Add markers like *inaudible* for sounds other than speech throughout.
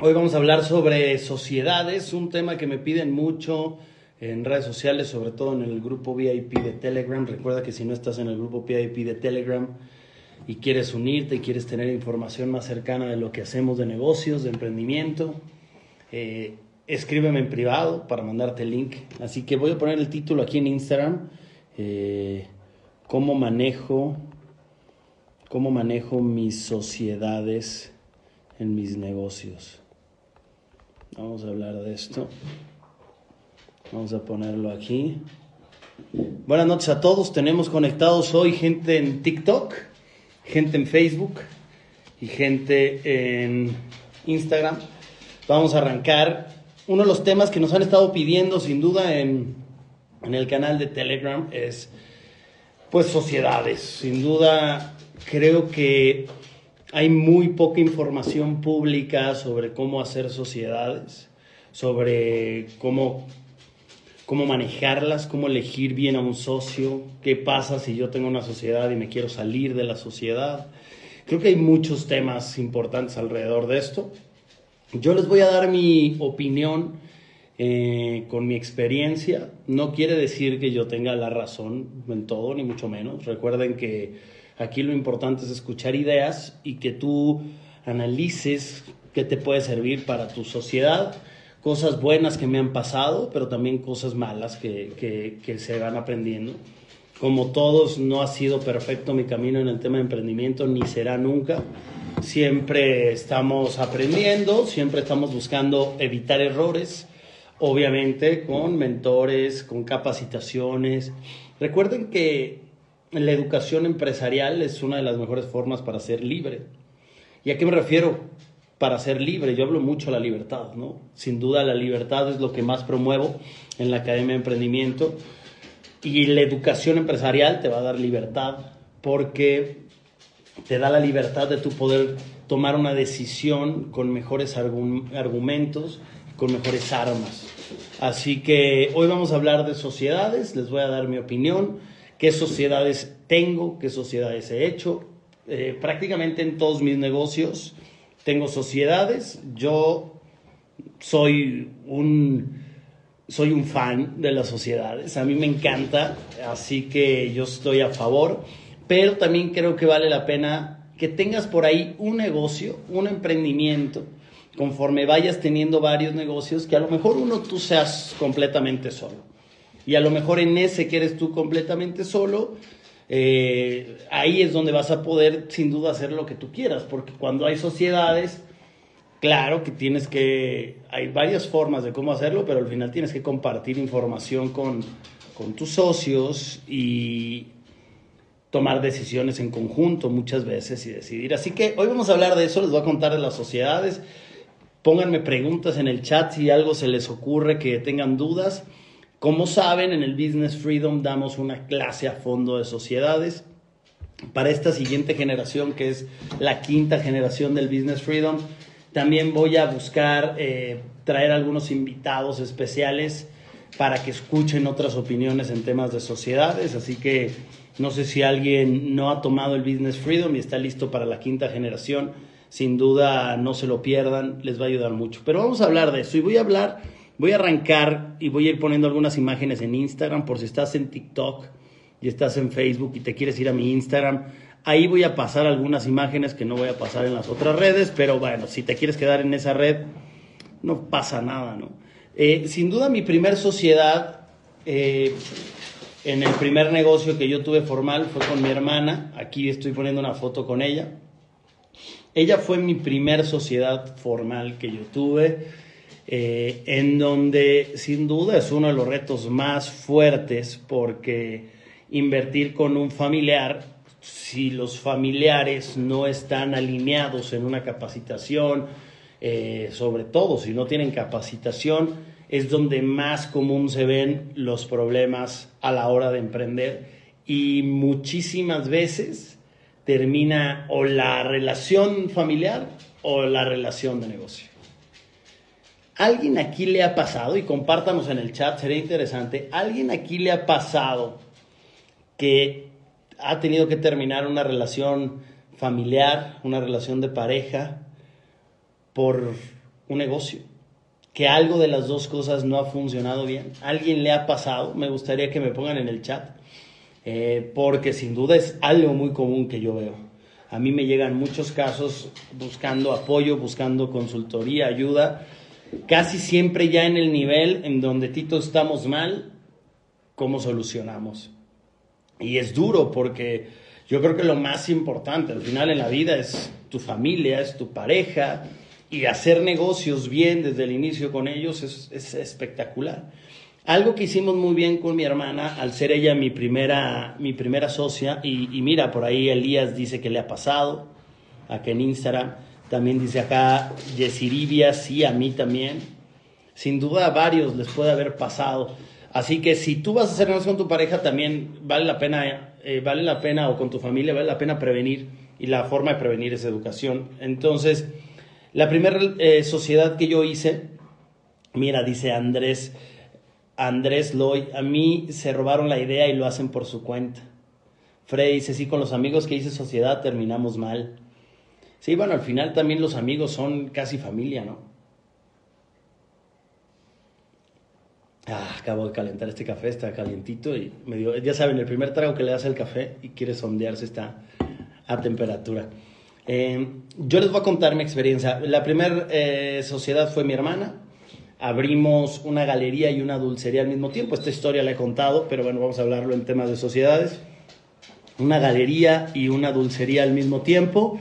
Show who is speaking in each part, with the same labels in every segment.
Speaker 1: Hoy vamos a hablar sobre sociedades, un tema que me piden mucho en redes sociales, sobre todo en el grupo VIP de Telegram. Recuerda que si no estás en el grupo VIP de Telegram y quieres unirte y quieres tener información más cercana de lo que hacemos de negocios, de emprendimiento, eh, escríbeme en privado para mandarte el link. Así que voy a poner el título aquí en Instagram. Eh, ¿Cómo manejo, cómo manejo mis sociedades en mis negocios? Vamos a hablar de esto. Vamos a ponerlo aquí. Buenas noches a todos. Tenemos conectados hoy gente en TikTok, gente en Facebook y gente en Instagram. Vamos a arrancar. Uno de los temas que nos han estado pidiendo sin duda en, en el canal de Telegram es pues sociedades. Sin duda creo que hay muy poca información pública sobre cómo hacer sociedades, sobre cómo, cómo manejarlas, cómo elegir bien a un socio, qué pasa si yo tengo una sociedad y me quiero salir de la sociedad. Creo que hay muchos temas importantes alrededor de esto. Yo les voy a dar mi opinión eh, con mi experiencia. No quiere decir que yo tenga la razón en todo, ni mucho menos. Recuerden que Aquí lo importante es escuchar ideas y que tú analices qué te puede servir para tu sociedad, cosas buenas que me han pasado, pero también cosas malas que, que, se van aprendiendo. Como todos, no ha sido perfecto mi camino en el tema de emprendimiento, ni será nunca. Siempre estamos aprendiendo, siempre estamos buscando evitar errores, obviamente con mentores, con capacitaciones. Recuerden que la educación empresarial es una de las mejores formas para ser libre. ¿Y a qué me refiero? Para ser libre, yo hablo mucho de la libertad, ¿no? Sin duda la libertad es lo que más promuevo en la Academia de Emprendimiento y la educación empresarial te va a dar libertad porque te da la libertad de tu poder tomar una decisión con mejores argumentos, con mejores armas. Así que hoy vamos a hablar de sociedades, les voy a dar mi opinión qué sociedades tengo, qué sociedades he hecho. Eh, prácticamente en todos mis negocios tengo sociedades. Yo soy un, soy un fan de las sociedades. A mí me encanta, así que yo estoy a favor. Pero también creo que vale la pena que tengas por ahí un negocio, un emprendimiento, conforme vayas teniendo varios negocios, que a lo mejor uno tú seas completamente solo y a lo mejor en ese que eres tú completamente solo, eh, ahí es donde vas a poder sin duda hacer lo que tú quieras, porque cuando hay sociedades, claro que tienes que, hay varias formas de cómo hacerlo, pero al final tienes que compartir información con, con tus socios y tomar decisiones en conjunto muchas veces y decidir. Así que hoy vamos a hablar de eso, les voy a contar de las sociedades. Pónganme preguntas en el chat si algo se les ocurre que tengan dudas. Como saben, en el Business Freedom damos una clase a fondo de sociedades. Para esta siguiente generación, que es la quinta generación del Business Freedom, también voy a buscar eh, traer algunos invitados especiales para que escuchen otras opiniones en temas de sociedades. Así que no sé si alguien no ha tomado el Business Freedom y está listo para la quinta generación. Sin duda no se lo pierdan, les va a ayudar mucho. Pero vamos a hablar de eso y voy a hablar Voy a arrancar y voy a ir poniendo algunas imágenes en Instagram por si estás en TikTok y estás en Facebook y te quieres ir a mi Instagram. Ahí voy a pasar algunas imágenes que no voy a pasar en las otras redes, pero bueno, si te quieres quedar en esa red, no pasa nada, ¿no? Eh, sin duda mi primer sociedad eh, en el primer negocio que yo tuve formal fue con mi hermana. Aquí estoy poniendo una foto con ella. Ella fue mi primer sociedad formal que yo tuve. Eh, en donde sin duda es uno de los retos más fuertes porque invertir con un familiar, si los familiares no están alineados en una capacitación, eh, sobre todo si no tienen capacitación, es donde más común se ven los problemas a la hora de emprender y muchísimas veces termina o la relación familiar o la relación de negocio. ¿Alguien aquí le ha pasado, y compártanos en el chat, sería interesante, ¿alguien aquí le ha pasado que ha tenido que terminar una relación familiar, una relación de pareja, por un negocio? Que algo de las dos cosas no ha funcionado bien. ¿Alguien le ha pasado? Me gustaría que me pongan en el chat, eh, porque sin duda es algo muy común que yo veo. A mí me llegan muchos casos buscando apoyo, buscando consultoría, ayuda casi siempre ya en el nivel en donde Tito estamos mal, ¿cómo solucionamos? Y es duro porque yo creo que lo más importante al final en la vida es tu familia, es tu pareja y hacer negocios bien desde el inicio con ellos es, espectacular. Algo que hicimos muy bien con mi hermana, al ser ella mi primera, mi primera socia, y, y mira, por ahí Elías dice que le ha pasado, acá en Instagram, también dice acá Yesiribia, sí, a mí también. Sin duda a varios les puede haber pasado. Así que si tú vas a hacer negocios con tu pareja, también vale la pena, eh, vale la pena, o con tu familia, vale la pena prevenir. Y la forma de prevenir es educación. Entonces, la primera eh, sociedad que yo hice, mira, dice Andrés, Andrés Loy, a mí se robaron la idea y lo hacen por su cuenta. Freddy dice, sí, con los amigos que hice sociedad terminamos mal. Sí, bueno, al final también los amigos son casi familia, ¿no? Ah, acabo de calentar este café, está calientito y me ya saben, el primer trago que le das al café y quiere sondearse está a temperatura. Eh, yo les voy a contar mi experiencia. La primera eh, sociedad fue mi hermana. Abrimos una galería y una dulcería al mismo tiempo. Esta historia la he contado, pero bueno, vamos a hablarlo en temas de sociedades. Una galería y una dulcería al mismo tiempo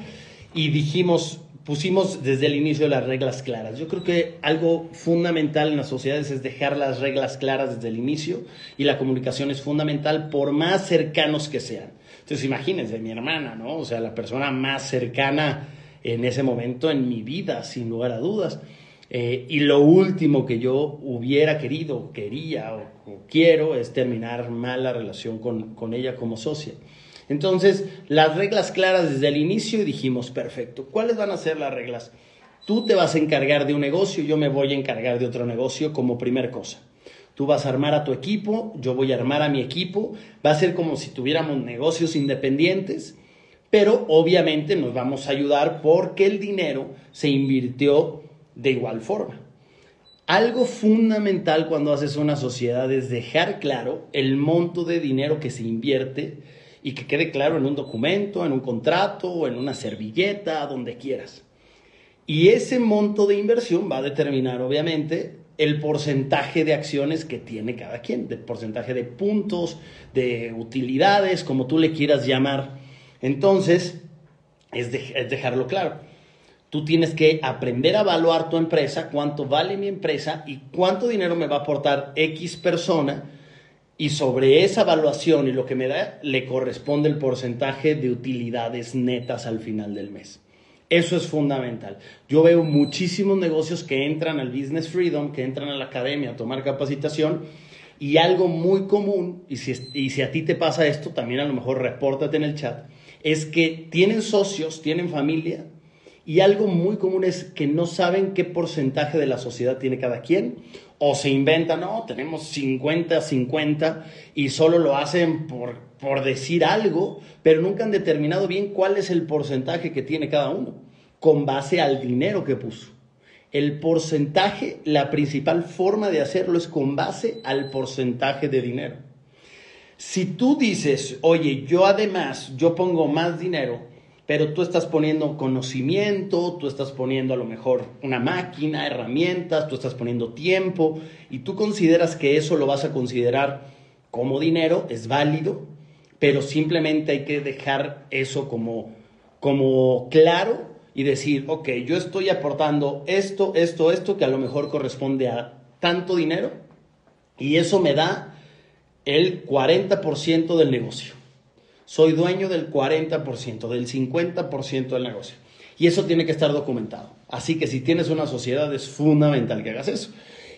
Speaker 1: y dijimos, pusimos desde el inicio las reglas claras. Yo creo que algo fundamental en las sociedades es dejar las reglas claras desde el inicio y la comunicación es fundamental por más cercanos que sean. Entonces imagínense, mi hermana, ¿no? O sea, la persona más cercana en ese momento en mi vida, sin lugar a dudas. Eh, y lo último que yo hubiera querido, quería o, quiero es terminar mal la relación con, con ella como socia. Entonces, las reglas claras desde el inicio dijimos, perfecto, ¿cuáles van a ser las reglas? Tú te vas a encargar de un negocio, yo me voy a encargar de otro negocio como primer cosa. Tú vas a armar a tu equipo, yo voy a armar a mi equipo, va a ser como si tuviéramos negocios independientes, pero obviamente nos vamos a ayudar porque el dinero se invirtió de igual forma. Algo fundamental cuando haces una sociedad es dejar claro el monto de dinero que se invierte y que quede claro en un documento, en un contrato, en una servilleta, donde quieras. Y ese monto de inversión va a determinar, obviamente, el porcentaje de acciones que tiene cada quien, el porcentaje de puntos, de utilidades, como tú le quieras llamar. Entonces, es, es dejarlo claro. Tú tienes que aprender a evaluar tu empresa, cuánto vale mi empresa y cuánto dinero me va a aportar X persona y sobre esa evaluación y lo que me da, le corresponde el porcentaje de utilidades netas al final del mes. Eso es fundamental. Yo veo muchísimos negocios que entran al Business Freedom, que entran a la academia a tomar capacitación y algo muy común, y si, y si a ti te pasa esto, también a lo mejor repórtate en el chat, es que tienen socios, tienen familia, y algo muy común es que no saben qué porcentaje de la sociedad tiene cada quien o se inventan, no, tenemos 50, 50 y solo lo hacen por, por decir algo, pero nunca han determinado bien cuál es el porcentaje que tiene cada uno con base al dinero que puso. El porcentaje, la principal forma de hacerlo es con base al porcentaje de dinero. Si tú dices, oye, yo además, yo pongo más dinero, pero tú estás poniendo conocimiento, tú estás poniendo a lo mejor una máquina, herramientas, tú estás poniendo tiempo y tú consideras que eso lo vas a considerar como dinero, es válido, pero simplemente hay que dejar eso como, como claro y decir, ok, yo estoy aportando esto, esto, esto, que a lo mejor corresponde a tanto dinero y eso me da el 40% del negocio soy dueño del 40%, del 50% del negocio. Y eso tiene que estar documentado. Así que si tienes una sociedad es fundamental que hagas eso.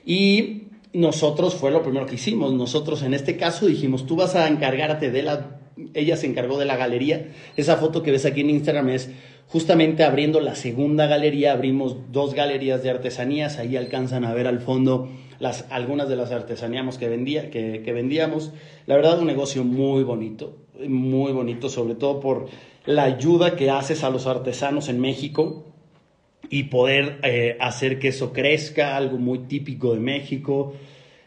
Speaker 1: Y nosotros fue lo primero que hicimos. Nosotros en este caso dijimos, tú vas a encargarte de la... Ella se encargó de la galería. Esa foto que ves aquí en Instagram es justamente abriendo la segunda galería. Abrimos dos galerías de artesanías. Ahí alcanzan a ver al fondo las, algunas de las artesanías que, vendía, que, que vendíamos. La verdad, un negocio muy bonito. Muy bonito, sobre todo por la ayuda que haces a los artesanos en México y poder eh, hacer que eso crezca, algo muy típico de México.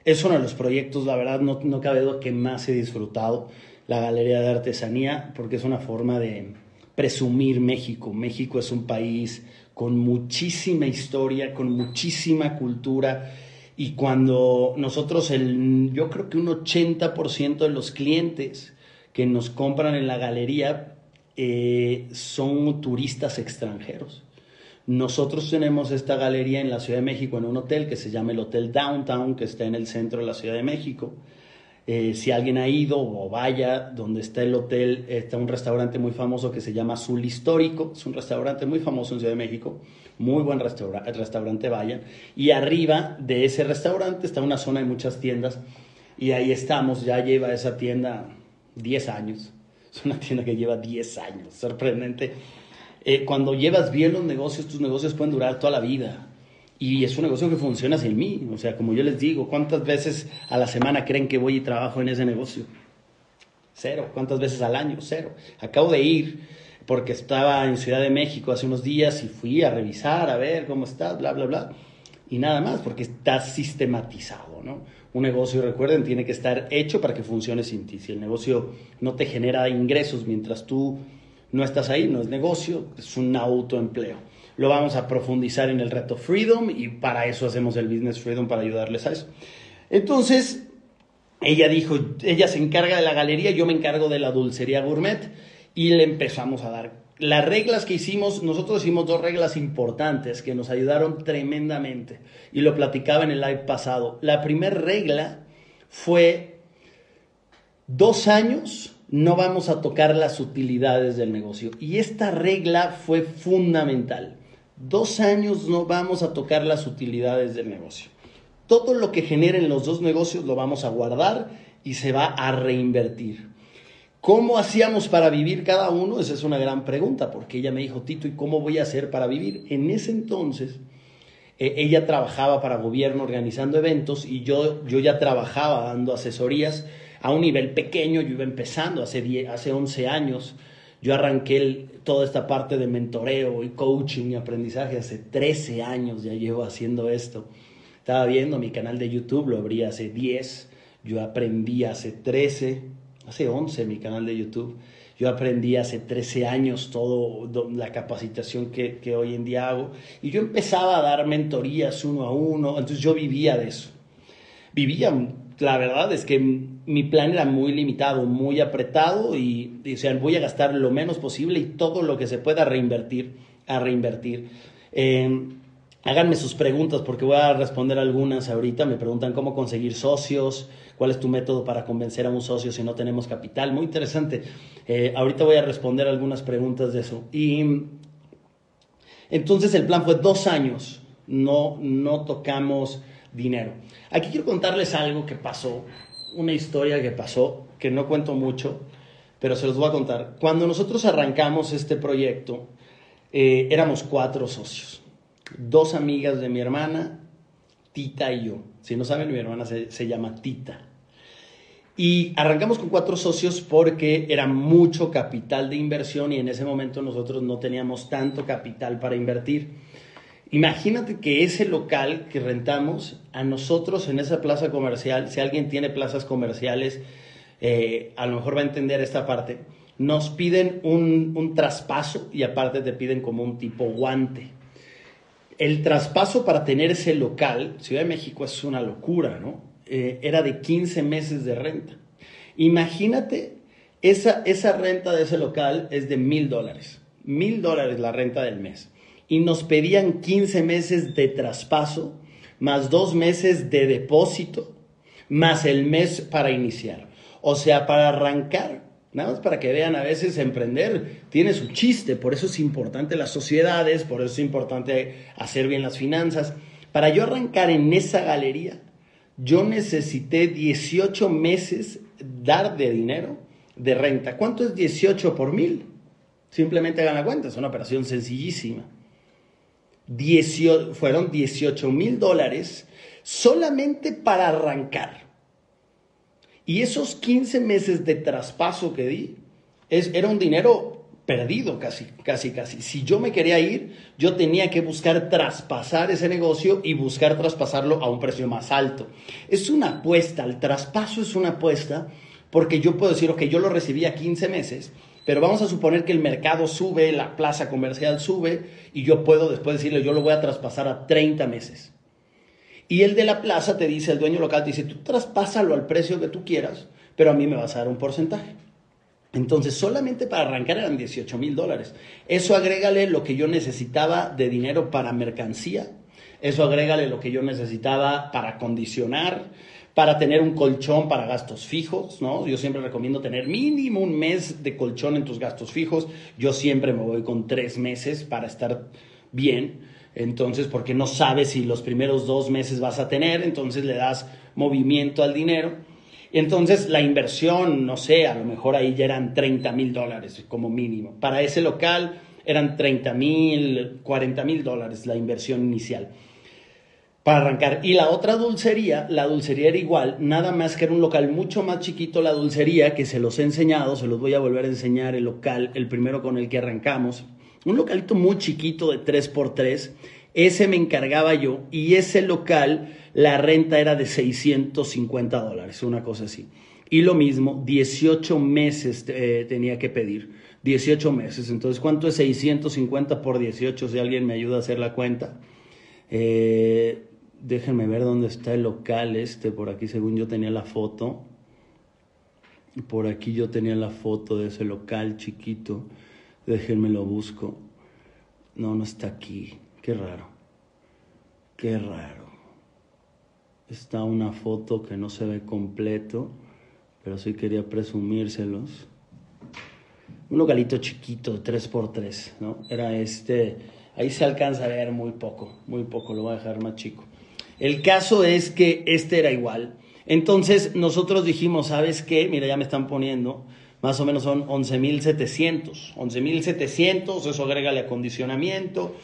Speaker 1: Es uno de los proyectos, la verdad, no, no cabe duda que más he disfrutado, la Galería de Artesanía, porque es una forma de presumir México. México es un país con muchísima historia, con muchísima cultura. Y cuando nosotros, el, yo creo que un 80% de los clientes que nos compran en la galería eh, son turistas extranjeros. Nosotros tenemos esta galería en la Ciudad de México en un hotel que se llama el Hotel Downtown, que está en el centro de la Ciudad de México. Eh, si alguien ha ido o vaya, donde está el hotel, está un restaurante muy famoso que se llama Azul Histórico. Es un restaurante muy famoso en Ciudad de México. Muy buen restaurante, vayan. Y arriba de ese restaurante está una zona de muchas tiendas. Y ahí estamos, ya lleva esa tienda 10 años. *laughs* Es una tienda que lleva 10 años, sorprendente eh, cuando llevas bien los negocios, tus negocios pueden durar toda la vida. Y es un negocio que funciona sin mí. O sea, como yo les digo, ¿cuántas veces a la semana creen que voy y trabajo en ese negocio? Cero. ¿Cuántas veces al año? Cero. Acabo de ir porque estaba en Ciudad de México hace unos días y fui a revisar, a ver cómo está, bla, bla, bla. Y nada más, porque está sistematizado, ¿no? Un negocio, recuerden, tiene que estar hecho para que funcione sin ti. Si el negocio no te genera ingresos mientras tú no estás ahí, no es negocio, es un autoempleo. Lo vamos a profundizar en el reto Freedom y para eso hacemos el Business Freedom para ayudarles a eso. Entonces, ella dijo, ella se encarga de la galería, yo me encargo de la dulcería gourmet y le empezamos a dar las reglas que hicimos, nosotros hicimos dos reglas importantes que nos ayudaron tremendamente y lo platicaba en el live pasado. La primera regla fue dos años no vamos a tocar las utilidades del negocio. Y esta regla fue fundamental. Dos años no vamos a tocar las utilidades del negocio. Todo lo que generen los dos negocios lo vamos a guardar y se va a reinvertir. ¿Cómo hacíamos para vivir cada uno? Esa es una gran pregunta, porque ella me dijo, Tito, ¿y cómo voy a hacer para vivir? En ese entonces, eh, ella trabajaba para gobierno organizando eventos y yo, yo ya trabajaba dando asesorías a un nivel pequeño, yo iba empezando hace, hace 11 años, yo arranqué toda esta parte de mentoreo y coaching y aprendizaje hace 13 años, ya llevo haciendo esto. Estaba viendo mi canal de YouTube, lo abrí hace 10, yo aprendí hace 13, hace 11 mi canal de YouTube. Yo aprendí hace 13 años todo la capacitación que, hoy en día hago y yo empezaba a dar mentorías uno a uno, entonces yo vivía de eso. Vivía la verdad es que mi plan era muy limitado, muy apretado y, o sea, voy a gastar lo menos posible y todo lo que se pueda reinvertir, a reinvertir. Em, háganme sus preguntas porque voy a responder algunas ahorita. Me preguntan cómo conseguir socios, cuál es tu método para convencer a un socio si no tenemos capital. Muy interesante. Eh, ahorita voy a responder algunas preguntas de eso. Y entonces el plan fue dos años. No, no tocamos dinero. Aquí quiero contarles algo que pasó, una historia que pasó, que no cuento mucho, pero se los voy a contar. Cuando nosotros arrancamos este proyecto, eh, éramos cuatro socios, dos amigas de mi hermana, Tita y yo. Si no saben, mi hermana se, se llama Tita. Y arrancamos con cuatro socios porque era mucho capital de inversión y en ese momento nosotros no teníamos tanto capital para invertir. Imagínate que ese local que rentamos, a nosotros en esa plaza comercial, si alguien tiene plazas comerciales, eh, a lo mejor va a entender esta parte, nos piden un, traspaso y aparte te piden como un tipo guante. El traspaso para tener ese local, Ciudad de México es una locura, ¿no? Eh, era de 15 meses de renta. Imagínate, esa, esa renta de ese local es de mil dólares. Mil dólares la renta del mes y nos pedían 15 meses de traspaso, más dos meses de depósito, más el mes para iniciar. O sea, para arrancar Nada más para que vean, a veces emprender tiene su chiste, por eso es importante las sociedades, por eso es importante hacer bien las finanzas. Para yo arrancar en esa galería, yo necesité 18 meses dar de dinero de renta. ¿Cuánto es 18 por mil? Simplemente hagan la cuenta, es una operación sencillísima. fueron 18 mil dólares solamente para arrancar. Y esos 15 meses de traspaso que di, es, era un dinero perdido casi, casi, casi. Si yo me quería ir, yo tenía que buscar traspasar ese negocio y buscar traspasarlo a un precio más alto. Es una apuesta, el traspaso es una apuesta porque yo puedo decir, ok, yo lo recibí a 15 meses, pero vamos a suponer que el mercado sube, la plaza comercial sube y yo puedo después decirle, yo lo voy a traspasar a 30 meses. Y el de la plaza te dice, el dueño local te dice, tú traspásalo al precio que tú quieras, pero a mí me vas a dar un porcentaje. Entonces, solamente para arrancar eran 18 mil dólares. Eso agrégale lo que yo necesitaba de dinero para mercancía. Eso agrégale lo que yo necesitaba para condicionar, para tener un colchón para gastos fijos, ¿no? Yo siempre recomiendo tener mínimo un mes de colchón en tus gastos fijos. Yo siempre me voy con tres meses para estar bien. Entonces, porque no sabes si los primeros dos meses vas a tener, entonces le das movimiento al dinero. Y entonces la inversión, no sé, a lo mejor ahí ya eran 30 mil dólares como mínimo. Para ese local eran 30 mil, 40 mil dólares la inversión inicial para arrancar. Y la otra dulcería, la dulcería era igual, nada más que era un local mucho más chiquito la dulcería, que se los he enseñado, se los voy a volver a enseñar el local, el primero con el que arrancamos un localito muy chiquito de 3x3. Ese me encargaba yo y ese local, la renta era de 650 dólares, una cosa así. Y lo mismo, 18 meses eh, tenía que pedir. 18 meses. Entonces, ¿cuánto es 650 por 18? Si alguien me ayuda a hacer la cuenta. Eh, déjenme ver dónde está el local este. Por aquí, según yo tenía la foto. Por aquí yo tenía la foto de ese local chiquito. Déjenme lo busco. No, no está aquí. Qué raro. Qué raro. Está una foto que no se ve completo, pero sí quería presumírselos. Un localito chiquito, 3x3, ¿no? Era este. Ahí se alcanza a ver muy poco, muy poco, lo voy a dejar más chico. El caso es que este era igual. Entonces nosotros dijimos, ¿sabes qué? Mira, ya me están poniendo más o menos son 11.700. 11.700, eso agrega el acondicionamiento.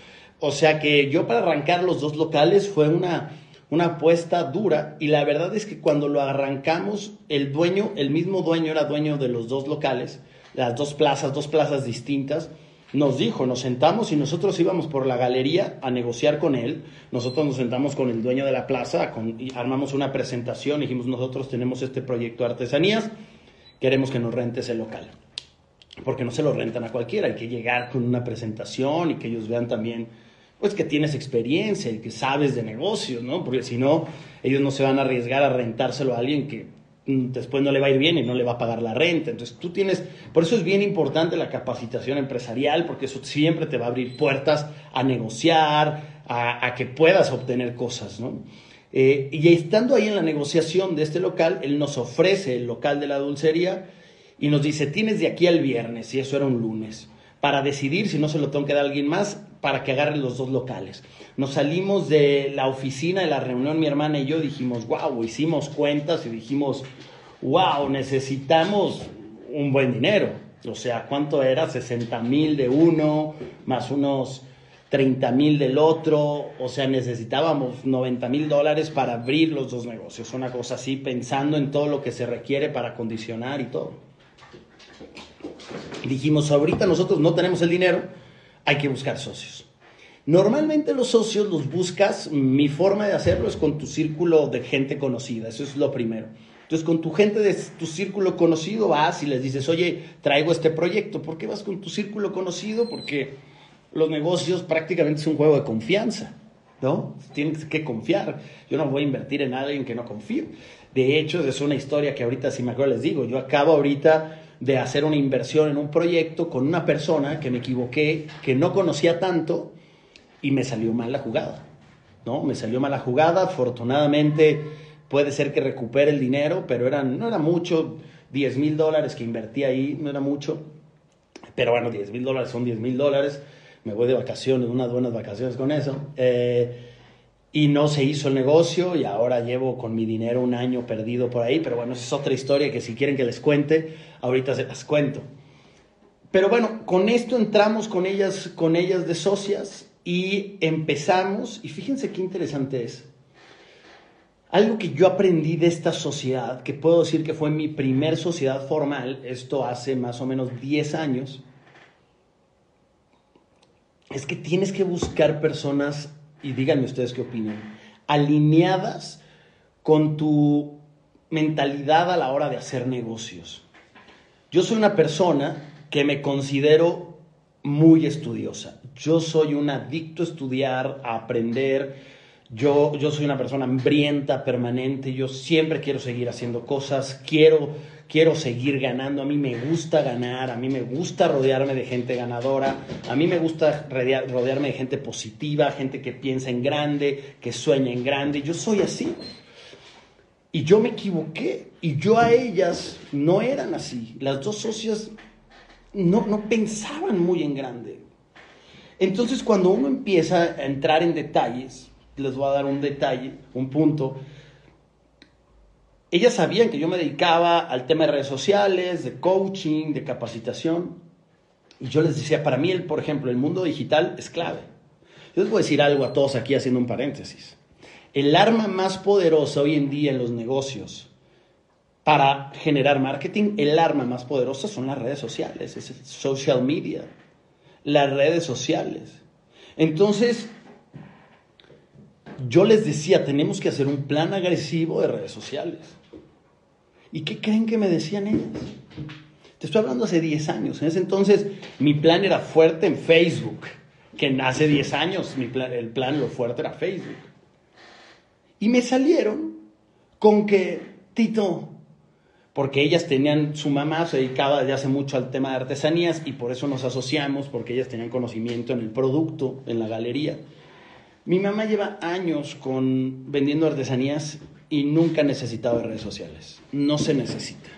Speaker 1: O sea que yo para arrancar los dos locales fue una, una apuesta dura y la verdad es que cuando lo arrancamos, el dueño, el mismo dueño era dueño de los dos locales, las dos plazas, dos plazas distintas, nos dijo, nos sentamos y nosotros íbamos por la galería a negociar con él, nosotros nos sentamos con el dueño de la plaza y armamos una presentación, dijimos nosotros tenemos este proyecto de artesanías, queremos que nos rentes el local. Porque no se lo rentan a cualquiera, hay que llegar con una presentación y que ellos vean también, pues que tienes experiencia y que sabes de negocios, ¿no? Porque si no, ellos no se van a arriesgar a rentárselo a alguien que mm, después no le va a ir bien y no le va a pagar la renta. Entonces tú tienes, por eso es bien importante la capacitación empresarial, porque eso siempre te va a abrir puertas a negociar, a, que puedas obtener cosas, ¿no? Eh, y estando ahí en la negociación de este local, él nos ofrece el local de la dulcería y nos dice, tienes de aquí al viernes, y eso era un lunes, para decidir si no se lo tengo que dar a alguien más, para que agarren los dos locales. Nos salimos de la oficina de la reunión, mi hermana y yo dijimos, wow, hicimos cuentas y dijimos, wow, necesitamos un buen dinero. O sea, ¿cuánto era? 60 mil de uno, más unos 30 mil del otro, o sea, necesitábamos 90 mil dólares para abrir los dos negocios, una cosa así, pensando en todo lo que se requiere para condicionar y todo. Dijimos, ahorita nosotros no tenemos el dinero, hay que buscar socios. Normalmente los socios los buscas, mi forma de hacerlo es con tu círculo de gente conocida, eso es lo primero. Entonces, con tu gente de tu círculo conocido vas y les dices, oye, traigo este proyecto. ¿Por qué vas con tu círculo conocido? Porque los negocios prácticamente es un juego de confianza, ¿no? Tienes que confiar. Yo no voy a invertir en alguien que no confío. De hecho, es una historia que ahorita, si me acuerdo, les digo, yo acabo ahorita de hacer una inversión en un proyecto con una persona que me equivoqué, que no conocía tanto y me salió mal la jugada, ¿no? Me salió mal la jugada, afortunadamente puede ser que recupere el dinero, pero era, no era mucho. 10 mil dólares que invertí ahí, no era mucho, pero bueno, 10 mil dólares son 10 mil dólares, me voy de vacaciones, unas buenas vacaciones con eso. Eh, y no se hizo el negocio y ahora llevo con mi dinero un año perdido por ahí, pero bueno, esa es otra historia que si quieren que les cuente, ahorita se las cuento. Pero bueno, con esto entramos con ellas, con ellas de socias y empezamos, y fíjense qué interesante es. Algo que yo aprendí de esta sociedad, que puedo decir que fue mi primer sociedad formal, esto hace más o menos 10 años, es que tienes que buscar personas y díganme ustedes qué opinan, alineadas con tu mentalidad a la hora de hacer negocios. Yo soy una persona que me considero muy estudiosa. Yo soy un adicto a estudiar, a aprender. Yo, yo soy una persona hambrienta, permanente. Yo siempre quiero seguir haciendo cosas. Quiero quiero seguir ganando, a mí me gusta ganar, a mí me gusta rodearme de gente ganadora, a mí me gusta rodearme de gente positiva, gente que piensa en grande, que sueña en grande, yo soy así. Y yo me equivoqué y yo a ellas no eran así, las dos socias no, no pensaban muy en grande. Entonces cuando uno empieza a entrar en detalles, les voy a dar un detalle, un punto, ellas sabían que yo me dedicaba al tema de redes sociales, de coaching, de capacitación. Y yo les decía, para mí, el, por ejemplo, el mundo digital es clave. Yo les voy a decir algo a todos aquí haciendo un paréntesis. El arma más poderosa hoy en día en los negocios para generar marketing, el arma más poderosa son las redes sociales, es el social media, las redes sociales. Entonces, yo les decía, tenemos que hacer un plan agresivo de redes sociales. ¿Y qué creen que me decían ellas? Te estoy hablando hace 10 años. En ese entonces mi plan era fuerte en Facebook, que hace 10 años mi plan, el plan lo fuerte era Facebook. Y me salieron con que, Tito, porque ellas tenían, su mamá se dedicaba desde hace mucho al tema de artesanías y por eso nos asociamos, porque ellas tenían conocimiento en el producto, en la galería. Mi mamá lleva años con vendiendo artesanías y nunca ha necesitado de redes sociales. No se necesita.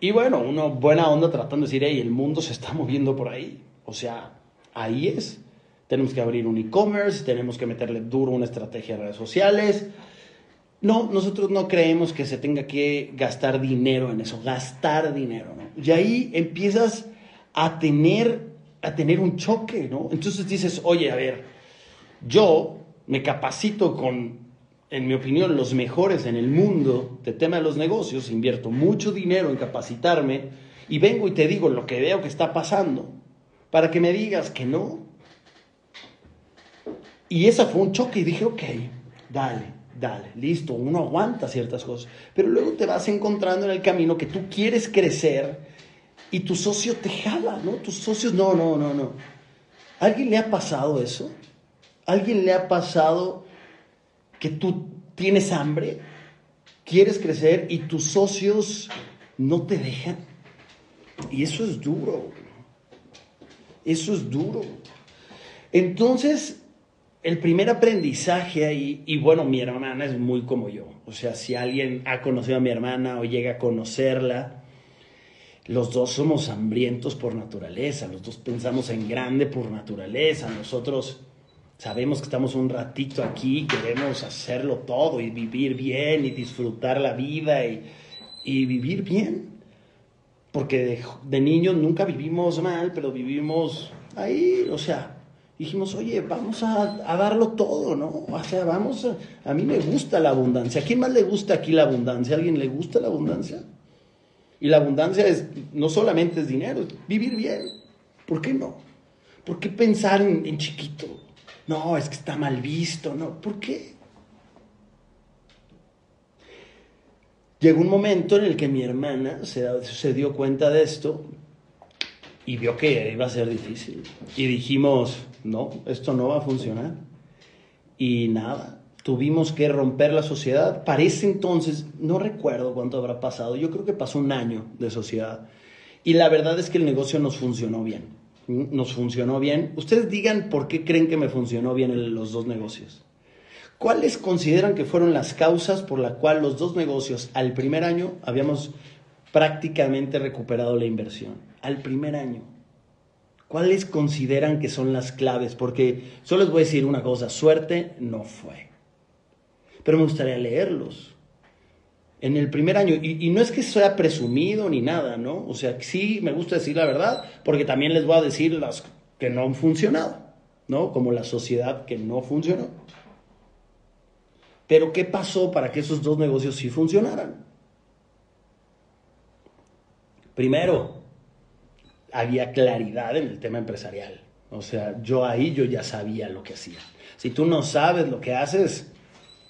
Speaker 1: Y bueno, uno buena onda tratando de decir, hey, el mundo se está moviendo por ahí. O sea, ahí es. Tenemos que abrir un e-commerce, tenemos que meterle duro una estrategia de redes sociales. No, nosotros no creemos que se tenga que gastar dinero en eso, gastar dinero, ¿no? Y ahí empiezas a tener, a tener un choque, ¿no? Entonces dices, oye, a ver, yo me capacito con en mi opinión, los mejores en el mundo de tema de los negocios, invierto mucho dinero en capacitarme y vengo y te digo lo que veo que está pasando para que me digas que no. Y esa fue un choque y dije, ok, dale, dale, listo, uno aguanta ciertas cosas, pero luego te vas encontrando en el camino que tú quieres crecer y tu socio te jala, ¿no? Tus socios, no, no, no, no. ¿Alguien le ha pasado eso? ¿Alguien le ha pasado que tú tienes hambre, quieres crecer y tus socios no te dejan. Y eso es duro. Eso es duro. Entonces, el primer aprendizaje ahí, y bueno, mi hermana es muy como yo. O sea, si alguien ha conocido a mi hermana o llega a conocerla, los dos somos hambrientos por naturaleza, los dos pensamos en grande por naturaleza. Nosotros Sabemos que estamos un ratito aquí, queremos hacerlo todo y vivir bien y disfrutar la vida y, vivir bien. Porque de, niños nunca vivimos mal, pero vivimos ahí, o sea, dijimos, oye, vamos a, darlo todo, ¿no? O sea, vamos a, a mí me gusta la abundancia. ¿A quién más le gusta aquí la abundancia? ¿A alguien le gusta la abundancia? Y la abundancia es, no solamente es dinero, es vivir bien. ¿Por qué no? ¿Por qué pensar en, en chiquito? no, es que está mal visto, no, ¿por qué? Llegó un momento en el que mi hermana se, dio cuenta de esto y vio que iba a ser difícil. Y dijimos, no, esto no va a funcionar. Y nada, tuvimos que romper la sociedad. Para ese entonces, no recuerdo cuánto habrá pasado, yo creo que pasó un año de sociedad. Y la verdad es que el negocio nos funcionó bien nos funcionó bien. Ustedes digan por qué creen que me funcionó bien los dos negocios. ¿Cuáles consideran que fueron las causas por la cual los dos negocios al primer año habíamos prácticamente recuperado la inversión? Al primer año. ¿Cuáles consideran que son las claves? Porque solo les voy a decir una cosa, suerte no fue. Pero me gustaría leerlos. En el primer año, y, no es que sea presumido ni nada, ¿no? O sea, sí me gusta decir la verdad, porque también les voy a decir las que no han funcionado, ¿no? Como la sociedad que no funcionó. Pero ¿qué pasó para que esos dos negocios sí funcionaran? Primero, había claridad en el tema empresarial. O sea, yo ahí yo ya sabía lo que hacía. Si tú no sabes lo que haces,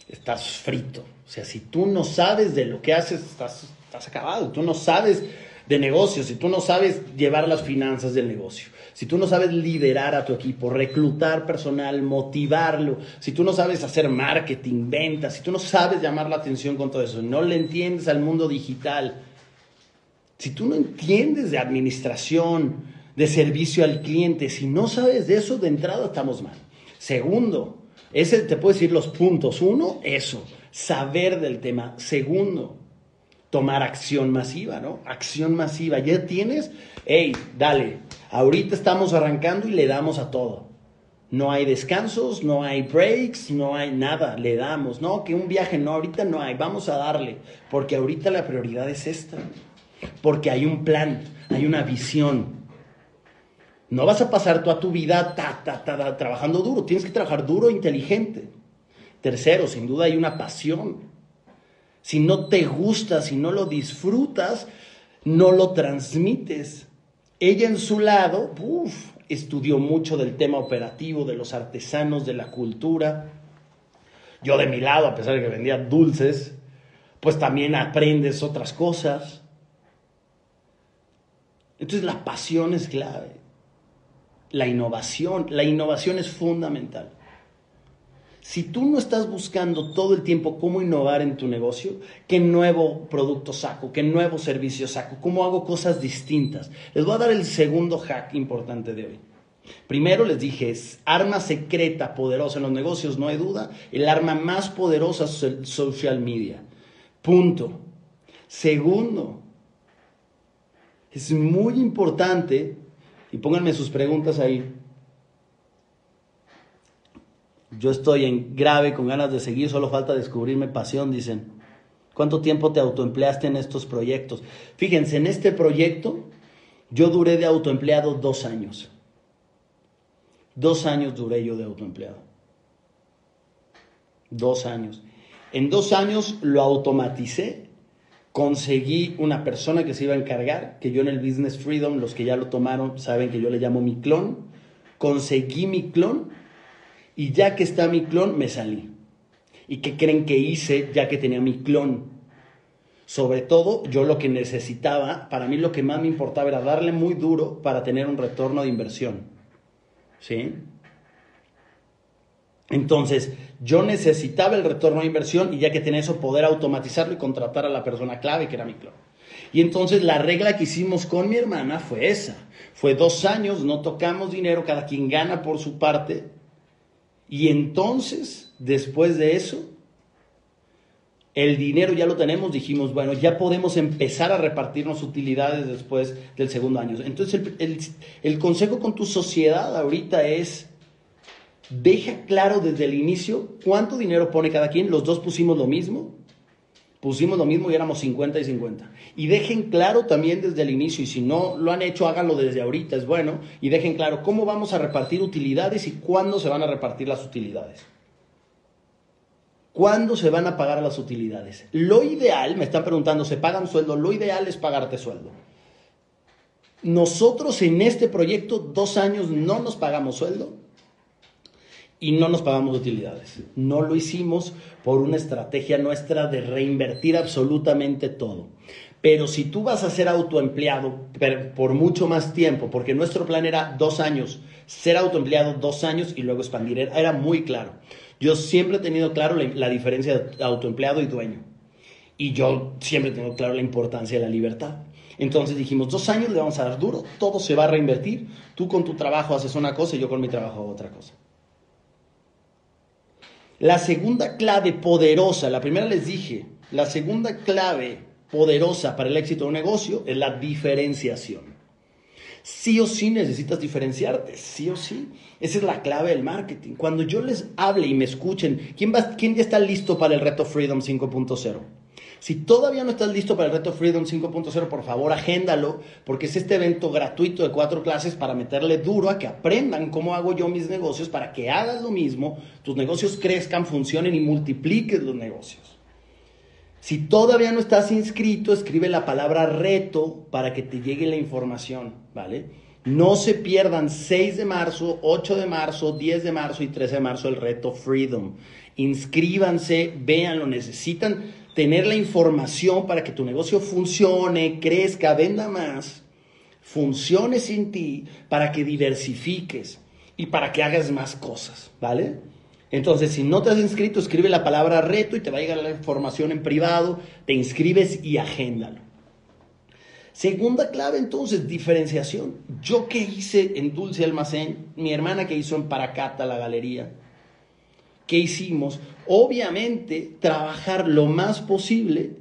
Speaker 1: estás frito. O sea, si tú no sabes de lo que haces, estás, estás acabado. Tú no sabes de negocios, si tú no sabes llevar las finanzas del negocio, si tú no sabes liderar a tu equipo, reclutar personal, motivarlo, si tú no sabes hacer marketing, ventas, si tú no sabes llamar la atención con todo eso, no le entiendes al mundo digital, si tú no entiendes de administración, de servicio al cliente, si no sabes de eso, de entrada estamos mal. Segundo, ese te puedo decir los puntos. Uno, eso, saber del tema. Segundo, tomar acción masiva, ¿no? Acción masiva. Ya tienes, hey, dale, ahorita estamos arrancando y le damos a todo. No hay descansos, no hay breaks, no hay nada, le damos. No, que un viaje, no, ahorita no hay, vamos a darle, porque ahorita la prioridad es esta. Porque hay un plan, hay una visión. No vas a pasar toda tu vida trabajando duro, tienes que trabajar duro e inteligente. Tercero, sin duda hay una pasión. Si no te gusta, si no lo disfrutas, no lo transmites. Ella en su lado, estudió mucho del tema operativo, de los artesanos, de la cultura. Yo de mi lado, a pesar de que vendía dulces, pues también aprendes otras cosas. Entonces la pasión es clave. La innovación, la innovación es fundamental. Si tú no estás buscando todo el tiempo cómo innovar en tu negocio, qué nuevo producto saco, qué nuevo servicio saco, cómo hago cosas distintas. Les voy a dar el segundo hack importante de hoy. Primero les dije, es arma secreta poderosa en los negocios, no hay duda. El arma más poderosa es el social media. Punto. Segundo, es muy importante, y pónganme sus preguntas ahí. Yo estoy en grave con ganas de seguir, solo falta descubrirme pasión, dicen. ¿Cuánto tiempo te autoempleaste en estos proyectos? Fíjense, en este proyecto yo duré de autoempleado dos años. Dos años duré yo de autoempleado. Dos años. En dos años lo automaticé conseguí una persona que se iba a encargar, que yo en el Business Freedom, los que ya lo tomaron saben que yo le llamo mi clon, conseguí mi clon y ya que está mi clon me salí. ¿Y qué creen que hice ya que tenía mi clon? Sobre todo, yo lo que necesitaba, para mí lo que más me importaba era darle muy duro para tener un retorno de inversión. ¿Sí? Entonces, yo necesitaba el retorno de inversión y ya que tenía eso, poder automatizarlo y contratar a la persona clave, que era mi clon. Y entonces la regla que hicimos con mi hermana fue esa. Fue dos años, no tocamos dinero, cada quien gana por su parte. Y entonces, después de eso, el dinero ya lo tenemos, dijimos, bueno, ya podemos empezar a repartirnos utilidades después del segundo año. Entonces, el, el consejo con tu sociedad ahorita es deja claro desde el inicio cuánto dinero pone cada quien. Los dos pusimos lo mismo. Pusimos lo mismo y éramos 50 y 50. Y dejen claro también desde el inicio, y si no lo han hecho, háganlo desde ahorita, es bueno. Y dejen claro cómo vamos a repartir utilidades y cuándo se van a repartir las utilidades. ¿Cuándo se van a pagar las utilidades? Lo ideal, me están preguntando, ¿se pagan sueldo? Lo ideal es pagarte sueldo. Nosotros en este proyecto, dos años, no nos pagamos sueldo y no nos pagamos utilidades. No lo hicimos por una estrategia nuestra de reinvertir absolutamente todo. Pero si tú vas a ser autoempleado por mucho más tiempo, porque nuestro plan era dos años, ser autoempleado dos años y luego expandir, era muy claro. Yo siempre he tenido claro la, diferencia de autoempleado y dueño. Y yo siempre tengo claro la importancia de la libertad. Entonces dijimos, dos años le vamos a dar duro, todo se va a reinvertir. Tú con tu trabajo haces una cosa y yo con mi trabajo otra cosa. La segunda clave poderosa, la primera les dije, la segunda clave poderosa para el éxito de un negocio es la diferenciación. Sí o sí necesitas diferenciarte, sí o sí. Esa es la clave del marketing. Cuando yo les hable y me escuchen, ¿quién, va, quién ya está listo para el reto Freedom 5.0? Si todavía no estás listo para el reto Freedom 5.0, por favor, agéndalo, porque es este evento gratuito de cuatro clases para meterle duro a que aprendan cómo hago yo mis negocios, para que hagas lo mismo, tus negocios crezcan, funcionen y multipliques los negocios. Si todavía no estás inscrito, escribe la palabra reto para que te llegue la información, ¿vale? No se pierdan 6 de marzo, 8 de marzo, 10 de marzo y 13 de marzo el reto Freedom. Inscríbanse, véanlo, necesitan tener la información para que tu negocio funcione, crezca, venda más, funcione sin ti, para que diversifiques y para que hagas más cosas, ¿vale? Entonces, si no te has inscrito, escribe la palabra reto y te va a llegar la información en privado, te inscribes y agéndalo. Segunda clave, entonces, diferenciación. Yo que hice en Dulce Almacén, mi hermana que hizo en Paracata la galería, ¿qué hicimos? Obviamente, trabajar lo más posible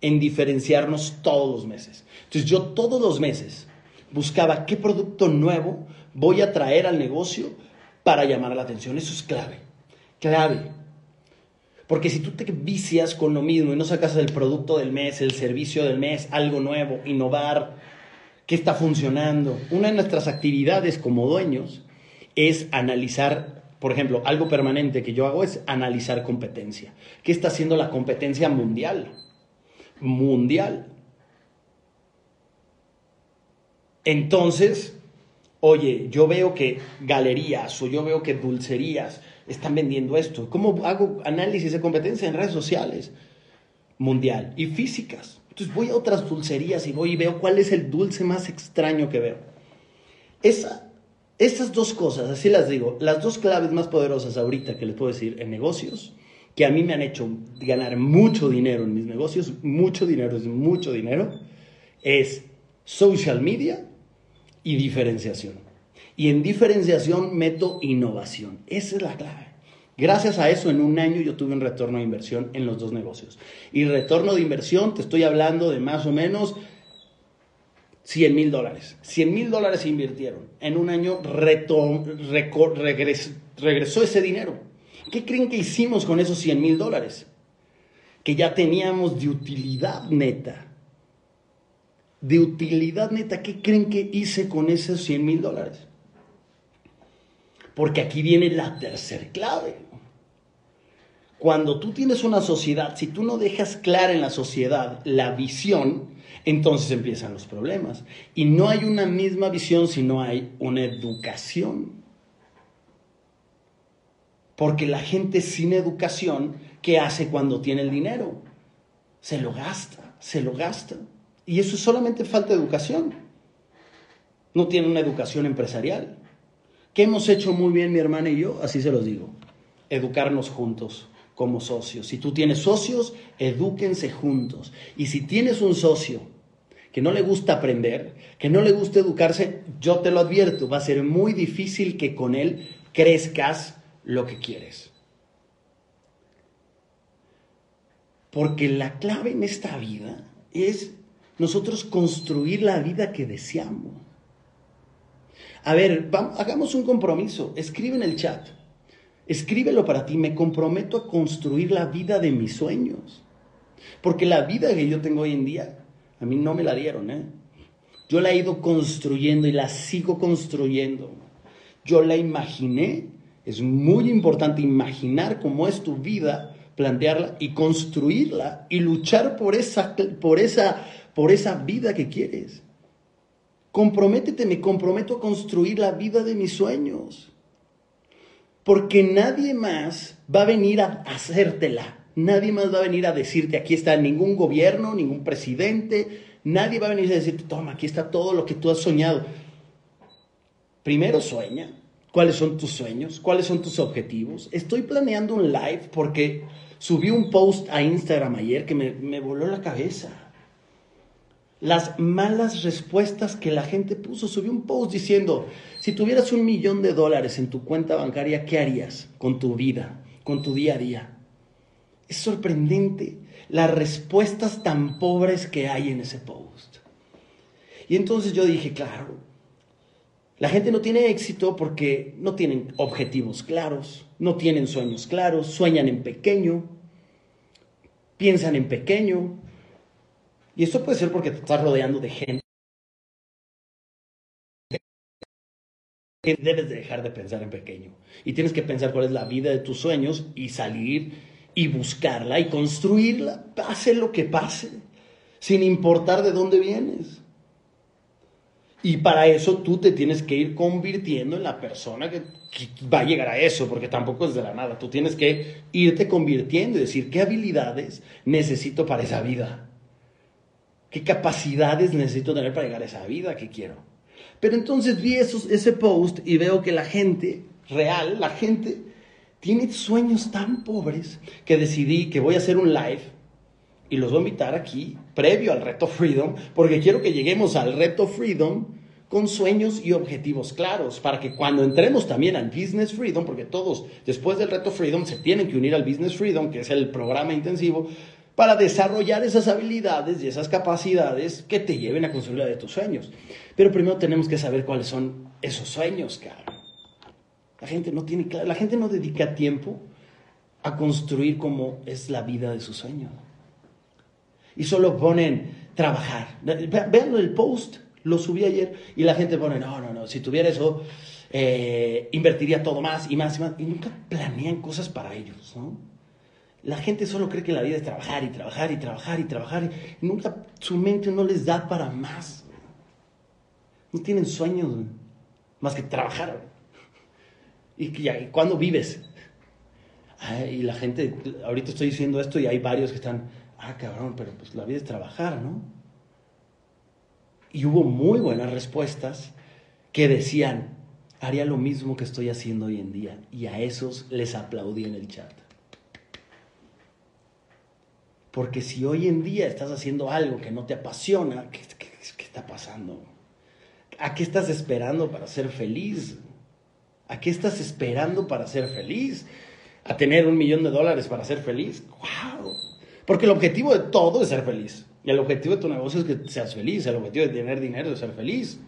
Speaker 1: en diferenciarnos todos los meses. Entonces, yo todos los meses buscaba qué producto nuevo voy a traer al negocio para llamar la atención. Eso es clave, clave. Porque si tú te vicias con lo mismo y no sacas el producto del mes, el servicio del mes, algo nuevo, innovar, qué está funcionando. Una de nuestras actividades como dueños es analizar, por ejemplo, algo permanente que yo hago es analizar competencia. ¿Qué está haciendo la competencia mundial? Mundial. Entonces, oye, yo veo que galerías o yo veo que dulcerías están vendiendo esto. ¿Cómo hago análisis de competencia en redes sociales? Mundial y físicas. Entonces voy a otras dulcerías y voy y veo cuál es el dulce más extraño que veo. Esa, esas dos cosas, así las digo, las dos claves más poderosas ahorita que les puedo decir en negocios, que a mí me han hecho ganar mucho dinero en mis negocios, mucho dinero es mucho dinero, es social media y diferenciación. Y en diferenciación meto innovación. Esa es la clave. Gracias a eso, en un año yo tuve un retorno de inversión en los dos negocios. Y retorno de inversión, te estoy hablando de más o menos 100 mil dólares. 100 mil dólares se invirtieron. En un año regresó ese dinero. ¿Qué creen que hicimos con esos 100 mil dólares? Que ya teníamos de utilidad neta de utilidad neta, ¿qué creen que hice con esos 100 mil dólares? Porque aquí viene la tercer clave. Cuando tú tienes una sociedad, si tú no dejas clara en la sociedad la visión, entonces empiezan los problemas. Y no hay una misma visión si no hay una educación. Porque la gente sin educación, ¿qué hace cuando tiene el dinero? Se lo gasta, se lo gasta. Y eso es solamente falta de educación. No tiene una educación empresarial. ¿Qué hemos hecho muy bien mi hermana y yo? Así se los digo. Educarnos juntos como socios. Si tú tienes socios, edúquense juntos. Y si tienes un socio que no le gusta aprender, que no le gusta educarse, yo te lo advierto, va a ser muy difícil que con él crezcas lo que quieres. Porque la clave en esta vida es nosotros construir la vida que deseamos. A ver, hagamos un compromiso. Escribe en el chat. Escríbelo para ti. Me comprometo a construir la vida de mis sueños. Porque la vida que yo tengo hoy en día, a mí no me la dieron, ¿eh? Yo la he ido construyendo y la sigo construyendo. Yo la imaginé. Es muy importante imaginar cómo es tu vida, plantearla y construirla y luchar por esa, por esa por esa vida que quieres. Comprométete, me comprometo a construir la vida de mis sueños. Porque nadie más va a venir a hacértela. Nadie más va a venir a decirte, aquí está ningún gobierno, ningún presidente. Nadie va a venir a decirte, toma, aquí está todo lo que tú has soñado. Primero sueña. ¿Cuáles son tus sueños? ¿Cuáles son tus objetivos? Estoy planeando un live porque subí un post a Instagram ayer que me, me voló la cabeza las malas respuestas que la gente puso. Subí un post diciendo, si tuvieras un millón de dólares en tu cuenta bancaria, ¿qué harías con tu vida, con tu día a día? Es sorprendente las respuestas tan pobres que hay en ese post. Y entonces yo dije, claro, la gente no tiene éxito porque no tienen objetivos claros, no tienen sueños claros, sueñan en pequeño, piensan en pequeño. Y esto puede ser porque te estás rodeando de gente. Debes de dejar de pensar en pequeño. Y tienes que pensar cuál es la vida de tus sueños y salir y buscarla y construirla, pase lo que pase, sin importar de dónde vienes. Y para eso tú te tienes que ir convirtiendo en la persona que, va a llegar a eso, porque tampoco es de la nada. Tú tienes que irte convirtiendo y decir qué habilidades necesito para esa vida. ¿Qué capacidades necesito tener para llegar a esa vida que quiero? Pero entonces vi ese post y veo que la gente real, la gente tiene sueños tan pobres que decidí que voy a hacer un live y los voy a invitar aquí, previo al reto Freedom, porque quiero que lleguemos al reto Freedom con sueños y objetivos claros, para que cuando entremos también al Business Freedom, porque todos después del reto Freedom se tienen que unir al Business Freedom, que es el programa intensivo, para desarrollar esas habilidades y esas capacidades que te lleven a construir la de tus sueños. Pero primero tenemos que saber cuáles son esos sueños, cara. La gente no tiene la gente no dedica tiempo a construir como es la vida de su sueño. Y solo ponen trabajar. Vean el post, lo subí ayer y la gente pone, no, no, no, si tuviera eso, eh, invertiría todo más y más y más. Y nunca planean cosas para ellos, ¿no? La gente solo cree que la vida es trabajar y trabajar y trabajar y trabajar. Y nunca su mente no les da para más. No tienen sueños más que trabajar. ¿Y, cuándo vives? y la gente, ahorita estoy diciendo esto y hay varios que están, ah, cabrón, pero pues la vida es trabajar, ¿no? Y hubo muy buenas respuestas que decían, haría lo mismo que estoy haciendo hoy en día. Y a esos les aplaudí en el chat. Porque si hoy en día estás haciendo algo que no te apasiona, ¿qué, qué está pasando? ¿A qué estás esperando para ser feliz? ¿A qué estás esperando para ser feliz? ¿A tener un millón de dólares para ser feliz? ¡Wow! Porque el objetivo de todo es ser feliz. Y el objetivo de tu negocio es que seas feliz. El objetivo de tener dinero es ser feliz.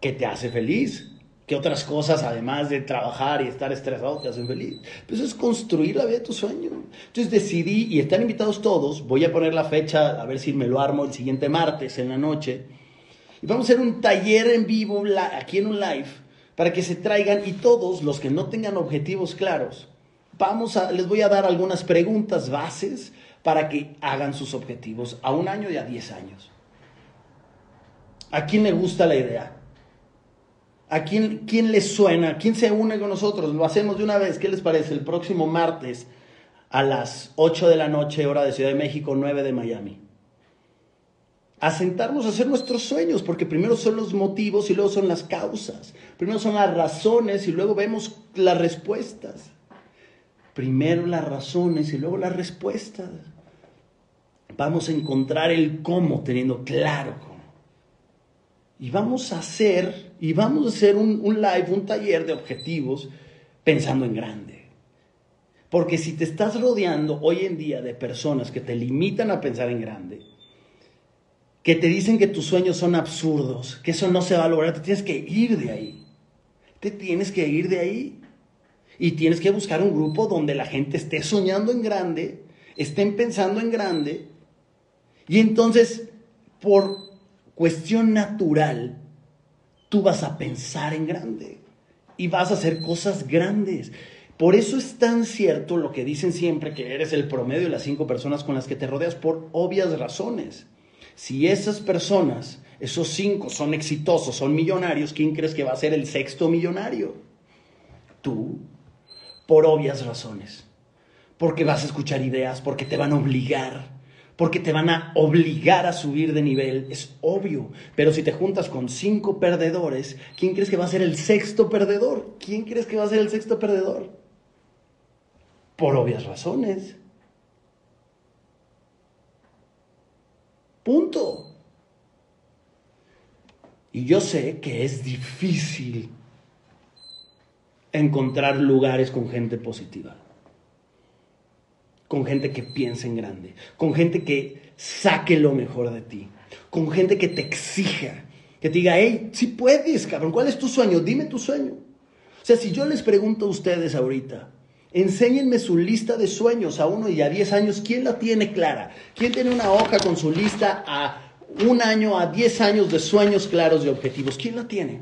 Speaker 1: ¿Qué te hace feliz? ¿Qué otras cosas, además de trabajar y estar estresado, te hacen feliz? Pues es construir la vida de tu sueño. Entonces decidí, y están invitados todos, voy a poner la fecha, a ver si me lo armo el siguiente martes en la noche. Y vamos a hacer un taller en vivo, aquí en un live, para que se traigan y todos los que no tengan objetivos claros, vamos a, les voy a dar algunas preguntas bases para que hagan sus objetivos a un año y a diez años. ¿A quién le gusta la idea? ¿A quién, quién les suena? ¿Quién se une con nosotros? Lo hacemos de una vez. ¿Qué les parece? El próximo martes a las 8 de la noche, hora de Ciudad de México, 9 de Miami a sentarnos a hacer nuestros sueños, porque primero son los motivos y luego son las causas. Primero son las razones y luego vemos las respuestas. Primero las razones y luego las respuestas. Vamos a encontrar el cómo teniendo claro cómo. Y vamos a hacer, y vamos a hacer un, un live, un taller de objetivos pensando en grande. Porque si te estás rodeando hoy en día de personas que te limitan a pensar en grande, que te dicen que tus sueños son absurdos, que eso no se va a lograr, te tienes que ir de ahí. Te tienes que ir de ahí. Y tienes que buscar un grupo donde la gente esté soñando en grande, estén pensando en grande. Y entonces, por cuestión natural, tú vas a pensar en grande y vas a hacer cosas grandes. Por eso es tan cierto lo que dicen siempre, que eres el promedio de las cinco personas con las que te rodeas por obvias razones. Si esas personas, esos cinco, son exitosos, son millonarios, ¿quién crees que va a ser el sexto millonario? Tú, por obvias razones. Porque vas a escuchar ideas, porque te van a obligar, porque te van a obligar a subir de nivel, es obvio. Pero si te juntas con cinco perdedores, ¿quién crees que va a ser el sexto perdedor? ¿Quién crees que va a ser el sexto perdedor? Por obvias razones. Punto. Y yo sé que es difícil encontrar lugares con gente positiva. Con gente que piense en grande, con gente que saque lo mejor de ti, con gente que te exija, que te diga, hey, si puedes, cabrón, ¿cuál es tu sueño? Dime tu sueño. O sea, si yo les pregunto a ustedes ahorita, enséñenme su lista de sueños a uno y a diez años, ¿quién la tiene clara? ¿Quién tiene una hoja con su lista a un año, a diez años de sueños claros y objetivos? ¿Quién la tiene?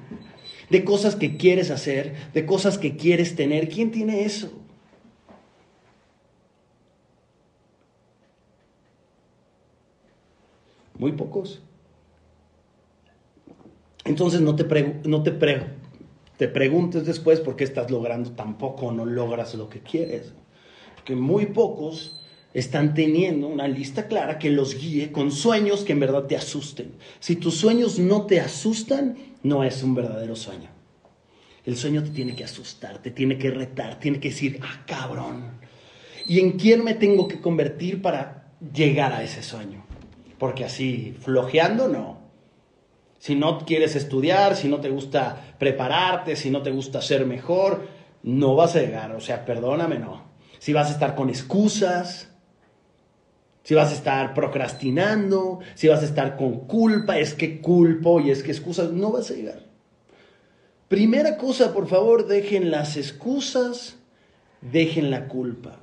Speaker 1: De cosas que quieres hacer, de cosas que quieres tener. ¿Quién tiene eso? Muy pocos. Entonces no te, no te, te preguntes después por qué estás logrando tampoco o no logras lo que quieres. Que muy pocos están teniendo una lista clara que los guíe con sueños que en verdad te asusten. Si tus sueños no te asustan, no es un verdadero sueño. El sueño te tiene que asustar, te tiene que retar, tiene que decir, ah, cabrón. ¿Y en quién me tengo que convertir para llegar a ese sueño? Porque así, flojeando, no. Si no quieres estudiar, si no te gusta prepararte, si no te gusta ser mejor, no vas a llegar. O sea, perdóname, no. Si vas a estar con excusas, si vas a estar procrastinando, si vas a estar con culpa, es que culpo y es que excusas, no vas a llegar. Primera cosa, por favor, dejen las excusas, dejen la culpa.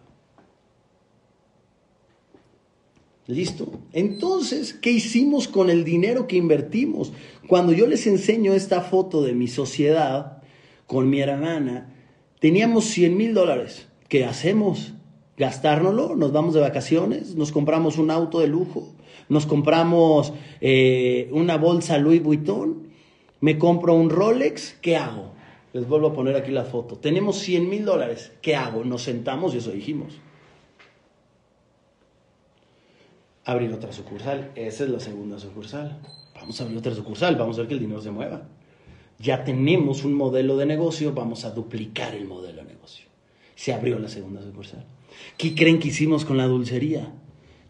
Speaker 1: ¿Listo? Entonces, ¿qué hicimos con el dinero que invertimos? Cuando yo les enseño esta foto de mi sociedad con mi hermana, teníamos 100 mil dólares. ¿Qué hacemos? ¿Gastárnoslo? ¿Nos vamos de vacaciones? ¿Nos compramos un auto de lujo? ¿Nos compramos eh, una bolsa Louis Vuitton? ¿Me compro un Rolex? ¿Qué hago? Les vuelvo a poner aquí la foto. Tenemos 100 mil dólares. ¿Qué hago? Nos sentamos y eso dijimos. Abrir otra sucursal. Esa es la segunda sucursal. Vamos a abrir otra sucursal, vamos a ver que el dinero se mueva. Ya tenemos un modelo de negocio, vamos a duplicar el modelo de negocio. Se abrió la segunda sucursal. ¿Qué creen que hicimos con la dulcería?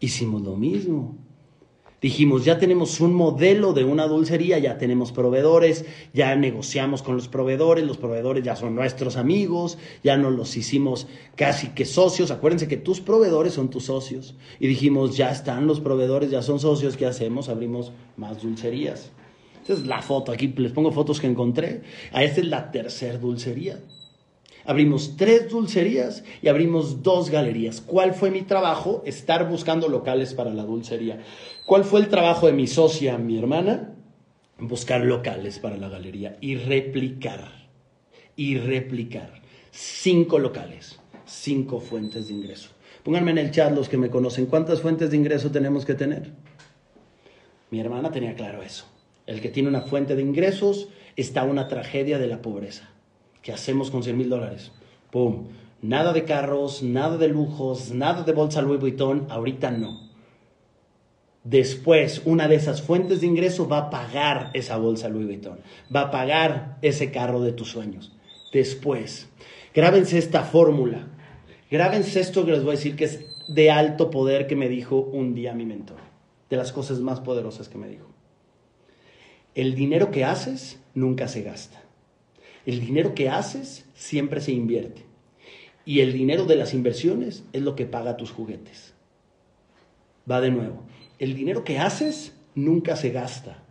Speaker 1: Hicimos lo mismo. Dijimos, ya tenemos un modelo de una dulcería, ya tenemos proveedores, ya negociamos con los proveedores, los proveedores ya son nuestros amigos, ya nos los hicimos casi que socios. Acuérdense que tus proveedores son tus socios. Y dijimos, ya están los proveedores, ya son socios, ¿qué hacemos? Abrimos más dulcerías. Esta es la foto, aquí les pongo fotos que encontré. A esta es la tercera dulcería. Abrimos tres dulcerías y abrimos dos galerías. ¿Cuál fue mi trabajo? Estar buscando locales para la dulcería. ¿Cuál fue el trabajo de mi socia, mi hermana? Buscar locales para la galería y replicar. Y replicar. Cinco locales, cinco fuentes de ingreso. Pónganme en el chat los que me conocen, ¿cuántas fuentes de ingreso tenemos que tener? Mi hermana tenía claro eso. El que tiene una fuente de ingresos está una tragedia de la pobreza. ¿Qué hacemos con 100 mil dólares? ¡Pum! Nada de carros, nada de lujos, nada de bolsa Louis Vuitton, ahorita no. Después, una de esas fuentes de ingreso va a pagar esa bolsa Louis Vuitton, va a pagar ese carro de tus sueños. Después, grábense esta fórmula, grábense esto que les voy a decir que es de alto poder que me dijo un día mi mentor, de las cosas más poderosas que me dijo. El dinero que haces nunca se gasta. El dinero que haces siempre se invierte. Y el dinero de las inversiones es lo que paga tus juguetes. Va de nuevo. El dinero que haces nunca se gasta.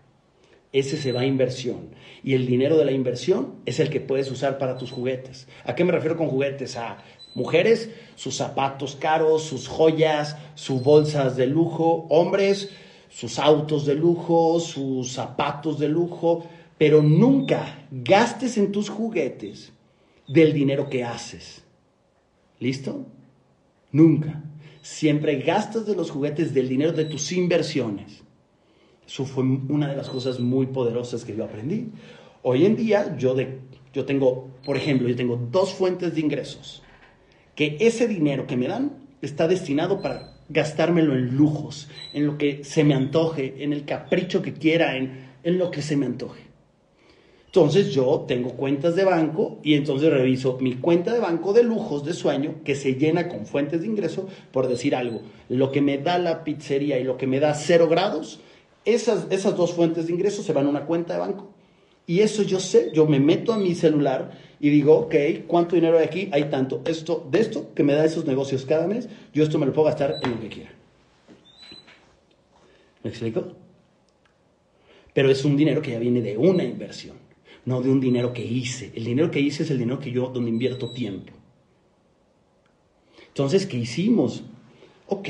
Speaker 1: Ese se va a inversión. Y el dinero de la inversión es el que puedes usar para tus juguetes. ¿A qué me refiero con juguetes? A mujeres, sus zapatos caros, sus joyas, sus bolsas de lujo. Hombres, sus autos de lujo, sus zapatos de lujo pero nunca gastes en tus juguetes del dinero que haces. ¿Listo? Nunca. Siempre gastas de los juguetes del dinero de tus inversiones. Eso fue una de las cosas muy poderosas que yo aprendí. Hoy en día yo, de, yo tengo, por ejemplo, yo tengo dos fuentes de ingresos. Que ese dinero que me dan está destinado para gastármelo en lujos, en lo que se me antoje, en el capricho que quiera, en, en lo que se me antoje. Entonces yo tengo cuentas de banco y entonces reviso mi cuenta de banco de lujos de sueño que se llena con fuentes de ingreso, por decir algo, lo que me da la pizzería y lo que me da cero grados, esas, esas dos fuentes de ingreso se van a una cuenta de banco. Y eso yo sé, yo me meto a mi celular y digo, ok, ¿cuánto dinero hay aquí? Hay tanto. Esto, de esto que me da esos negocios cada mes, yo esto me lo puedo gastar en lo que quiera. ¿Me explico? Pero es un dinero que ya viene de una inversión, no de un dinero que hice. El dinero que hice es el dinero que yo, donde invierto tiempo. Entonces, ¿qué hicimos? Ok,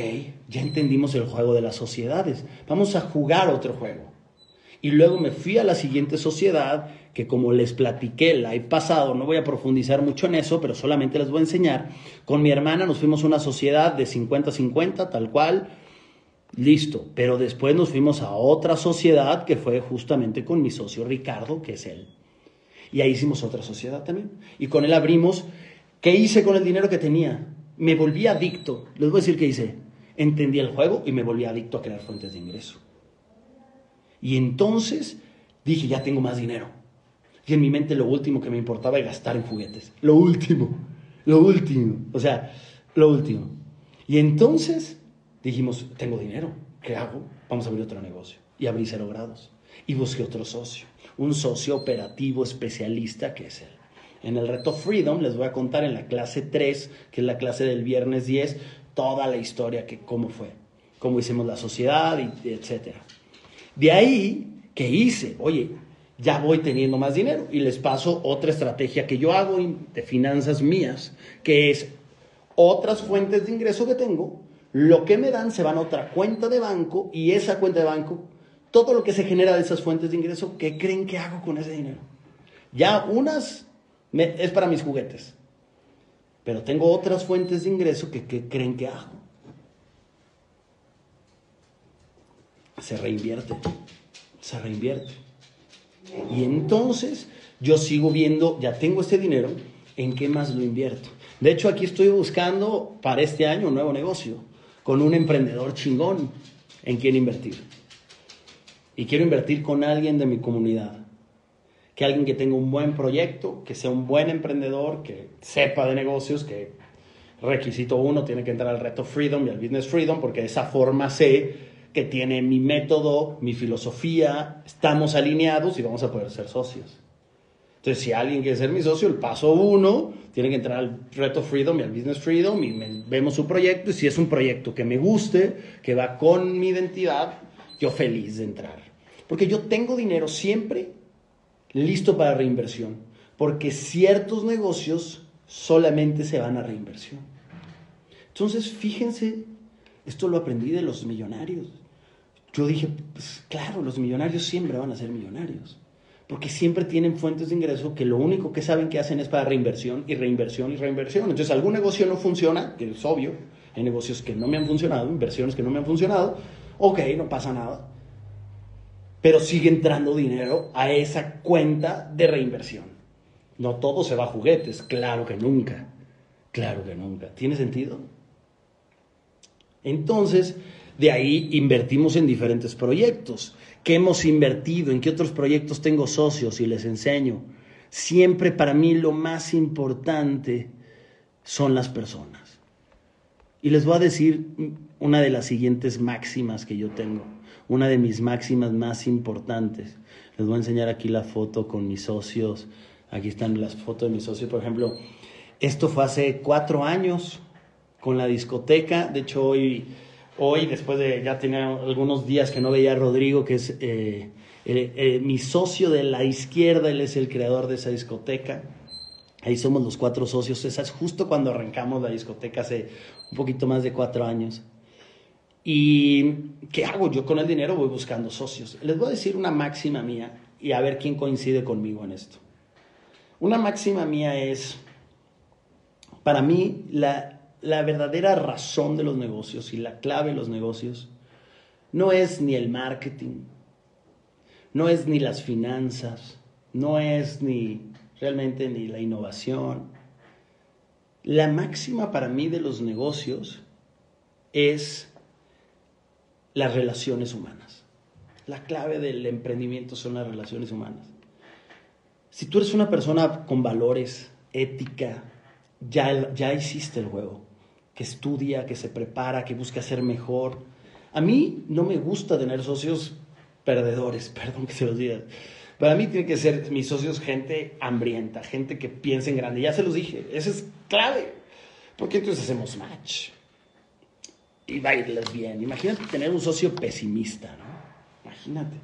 Speaker 1: ya entendimos el juego de las sociedades. Vamos a jugar otro juego. Y luego me fui a la siguiente sociedad, que como les platiqué el live pasado, no voy a profundizar mucho en eso, pero solamente les voy a enseñar. Con mi hermana nos fuimos a una sociedad de 50-50, tal cual, listo. Pero después nos fuimos a otra sociedad que fue justamente con mi socio Ricardo, que es él. Y ahí hicimos otra sociedad también. Y con él abrimos, ¿qué hice con el dinero que tenía? me volví adicto. Les voy a decir qué hice. Entendí el juego y me volví adicto a crear fuentes de ingreso. Y entonces dije, ya tengo más dinero. Y en mi mente lo último que me importaba era gastar en juguetes. Lo último, lo último. O sea, lo último. Y entonces dijimos, tengo dinero. ¿Qué hago? Vamos a abrir otro negocio. Y abrí cero grados. Y busqué otro socio. Un socio operativo especialista que es él. En el reto Freedom les voy a contar en la clase 3, que es la clase del viernes 10, toda la historia, que cómo fue, cómo hicimos la sociedad, etc. De ahí, ¿qué hice? Oye, ya voy teniendo más dinero y les paso otra estrategia que yo hago de finanzas mías, que es otras fuentes de ingreso que tengo, lo que me dan se van a otra cuenta de banco y esa cuenta de banco, todo lo que se genera de esas fuentes de ingreso, ¿qué creen que hago con ese dinero? Ya unas es para mis juguetes. Pero tengo otras fuentes de ingreso que, creen que hago. Se reinvierte. Se reinvierte. Y entonces yo sigo viendo, ya tengo este dinero, ¿en qué más lo invierto? De hecho, aquí estoy buscando para este año un nuevo negocio con un emprendedor chingón en quien invertir. Y quiero invertir con alguien de mi comunidad que alguien que tenga un buen proyecto, que sea un buen emprendedor, que sepa de negocios, que requisito uno tiene que entrar al reto Freedom y al Business Freedom, porque de esa forma sé que tiene mi método, mi filosofía, estamos alineados y vamos a poder ser socios. Entonces, si alguien quiere ser mi socio, el paso uno tiene que entrar al reto Freedom y al Business Freedom y vemos su proyecto. Y si es un proyecto que me guste, que va con mi identidad, yo feliz de entrar. Porque yo tengo dinero siempre listo para reinversión, porque ciertos negocios solamente se van a reinversión. Entonces, fíjense, esto lo aprendí de los millonarios. Yo dije, pues claro, los millonarios siempre van a ser millonarios, porque siempre tienen fuentes de ingreso que lo único que saben que hacen es para reinversión y reinversión y reinversión. Entonces, algún negocio no funciona, que es obvio, hay negocios que no me han funcionado, inversiones que no me han funcionado, ok, no pasa nada pero sigue entrando dinero a esa cuenta de reinversión. No todo se va a juguetes, claro que nunca, claro que nunca. ¿Tiene sentido? Entonces, de ahí invertimos en diferentes proyectos. ¿Qué hemos invertido? ¿En qué otros proyectos tengo socios y les enseño? Siempre para mí lo más importante son las personas. Y les voy a decir una de las siguientes máximas que yo tengo una de mis máximas más importantes. Les voy a enseñar aquí la foto con mis socios. Aquí están las fotos de mis socios, por ejemplo. Esto fue hace cuatro años con la discoteca. De hecho, hoy, hoy después de ya tenía algunos días que no veía a Rodrigo, que es eh, mi socio de la izquierda, él es el creador de esa discoteca. Ahí somos los cuatro socios. Esa es justo cuando arrancamos la discoteca hace un poquito más de cuatro años. ¿Y qué hago? Yo con el dinero voy buscando socios. Les voy a decir una máxima mía y a ver quién coincide conmigo en esto. Una máxima mía es, para mí, la, la verdadera razón de los negocios y la clave de los negocios no es ni el marketing, no es ni las finanzas, no es ni realmente ni la innovación. La máxima para mí de los negocios es las relaciones humanas. La clave del emprendimiento son las relaciones humanas. Si tú eres una persona con valores, ética, ya, ya hiciste el juego, que estudia, que se prepara, que busca ser mejor. A mí no me gusta tener socios perdedores, *laughs* perdón que se los diga. Para mí tiene que ser mis socios gente hambrienta, gente que piense en grande. Ya se los dije, eso es clave. Porque entonces hacemos match. Y va a irles bien. Imagínate tener un socio pesimista, ¿no? Imagínate.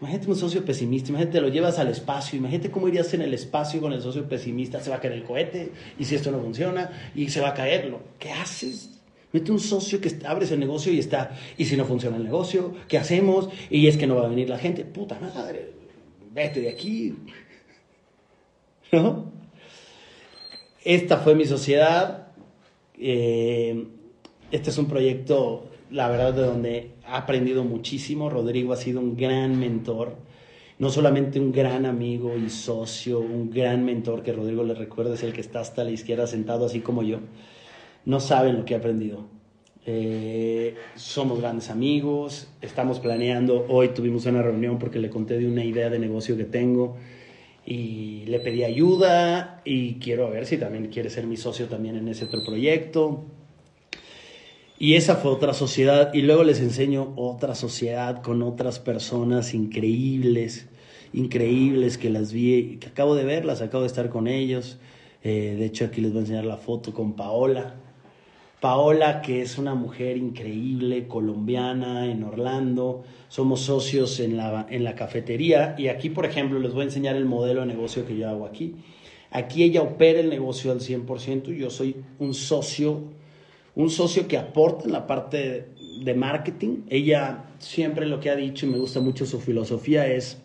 Speaker 1: Imagínate un socio pesimista, imagínate lo llevas al espacio, imagínate cómo irías en el espacio con el socio pesimista, se va a caer el cohete, y si esto no funciona, y se va a caer, ¿qué haces? Mete un socio que abres el negocio y está, y si no funciona el negocio, ¿qué hacemos? Y es que no va a venir la gente, puta madre, vete de aquí. *laughs* ¿No? Esta fue mi sociedad. Eh, este es un proyecto, la verdad, de donde he aprendido muchísimo. Rodrigo ha sido un gran mentor. No solamente un gran amigo y socio, un gran mentor que Rodrigo le recuerda, es el que está hasta la izquierda sentado, así como yo. No saben lo que he aprendido. Eh, somos grandes amigos, estamos planeando, hoy tuvimos una reunión porque le conté de una idea de negocio que tengo y le pedí ayuda y quiero ver si también quiere ser mi socio también en ese otro proyecto. Y esa fue otra sociedad y luego les enseño otra sociedad con otras personas increíbles, increíbles que las vi, que acabo de verlas, acabo de estar con ellos. Eh, de hecho aquí les voy a enseñar la foto con Paola. Paola, que es una mujer increíble, colombiana, en Orlando. Somos socios en la, en la cafetería y aquí, por ejemplo, les voy a enseñar el modelo de negocio que yo hago aquí. Aquí ella opera el negocio al 100%, yo soy un socio un socio que aporta en la parte de marketing. Ella siempre lo que ha dicho y me gusta mucho su filosofía es,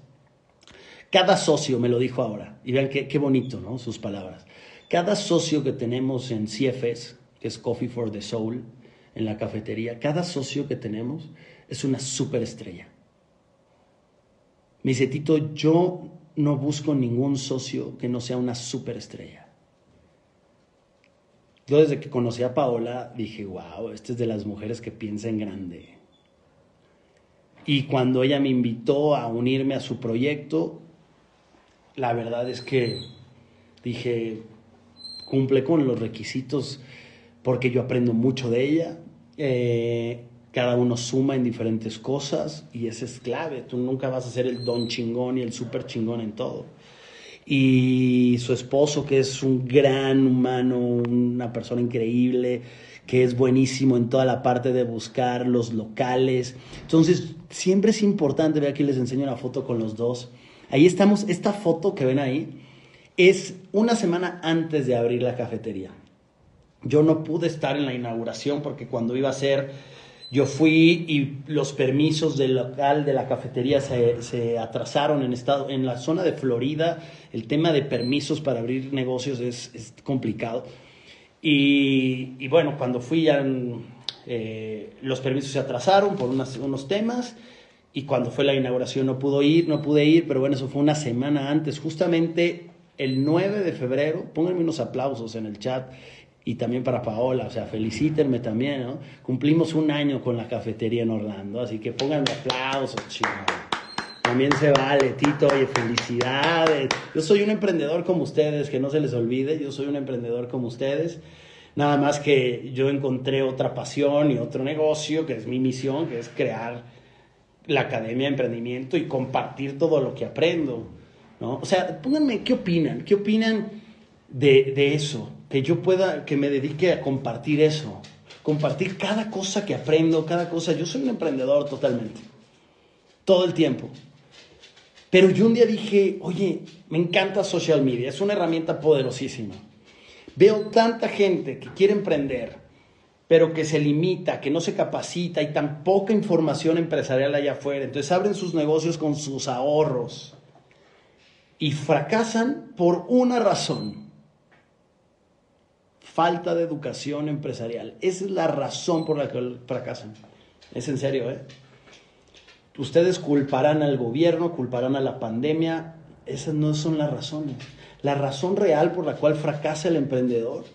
Speaker 1: cada socio, me lo dijo ahora, y vean qué, bonito, ¿no? Sus palabras. Cada socio que tenemos en CFS, que es Coffee for the Soul, en la cafetería, cada socio que tenemos es una superestrella. Mi setito, yo no busco ningún socio que no sea una superestrella. Yo desde que conocí a Paola dije, wow, esta es de las mujeres que piensa en grande. Y cuando ella me invitó a unirme a su proyecto, la verdad es que dije, cumple con los requisitos porque yo aprendo mucho de ella. Eh, cada uno suma en diferentes cosas y eso es clave. Tú nunca vas a ser el don chingón y el súper chingón en todo y su esposo, que es un gran humano, una persona increíble, que es buenísimo en toda la parte de buscar los locales. Entonces, siempre es importante, ve aquí les enseño una foto con los dos. Ahí estamos, esta foto que ven ahí es una semana antes de abrir la cafetería. Yo no pude estar en la inauguración porque cuando iba a ser yo fui y los permisos del local de la cafetería se, atrasaron en, estado, en la zona de Florida. El tema de permisos para abrir negocios es, complicado. Y, bueno, cuando fui ya eh, los permisos se atrasaron por unos temas y cuando fue la inauguración no pudo ir, no pude ir, pero bueno, eso fue una semana antes, justamente el 9 de febrero, pónganme unos aplausos en el chat, y también para Paola, o sea, felicítenme también, ¿no? Cumplimos un año con la cafetería en Orlando, así que pónganme aplausos, chicos. También se vale, Tito, oye, felicidades. Yo soy un emprendedor como ustedes, que no se les olvide, yo soy un emprendedor como ustedes. Nada más que yo encontré otra pasión y otro negocio, que es mi misión, que es crear la Academia de Emprendimiento y compartir todo lo que aprendo, ¿no? O sea, pónganme, ¿qué opinan? ¿Qué opinan de, de eso? Que yo pueda, que me dedique a compartir eso, compartir cada cosa que aprendo, cada cosa. Yo soy un emprendedor totalmente, todo el tiempo. Pero yo un día dije, oye, me encanta social media, es una herramienta poderosísima. Veo tanta gente que quiere emprender, pero que se limita, que no se capacita y tan poca información empresarial allá afuera. Entonces abren sus negocios con sus ahorros y fracasan por una razón falta de educación empresarial. Esa es la razón por la que fracasan. Es en serio, ¿eh? Ustedes culparán al gobierno, culparán a la pandemia. Esas no son las razones. La razón real por la cual fracasa el emprendedor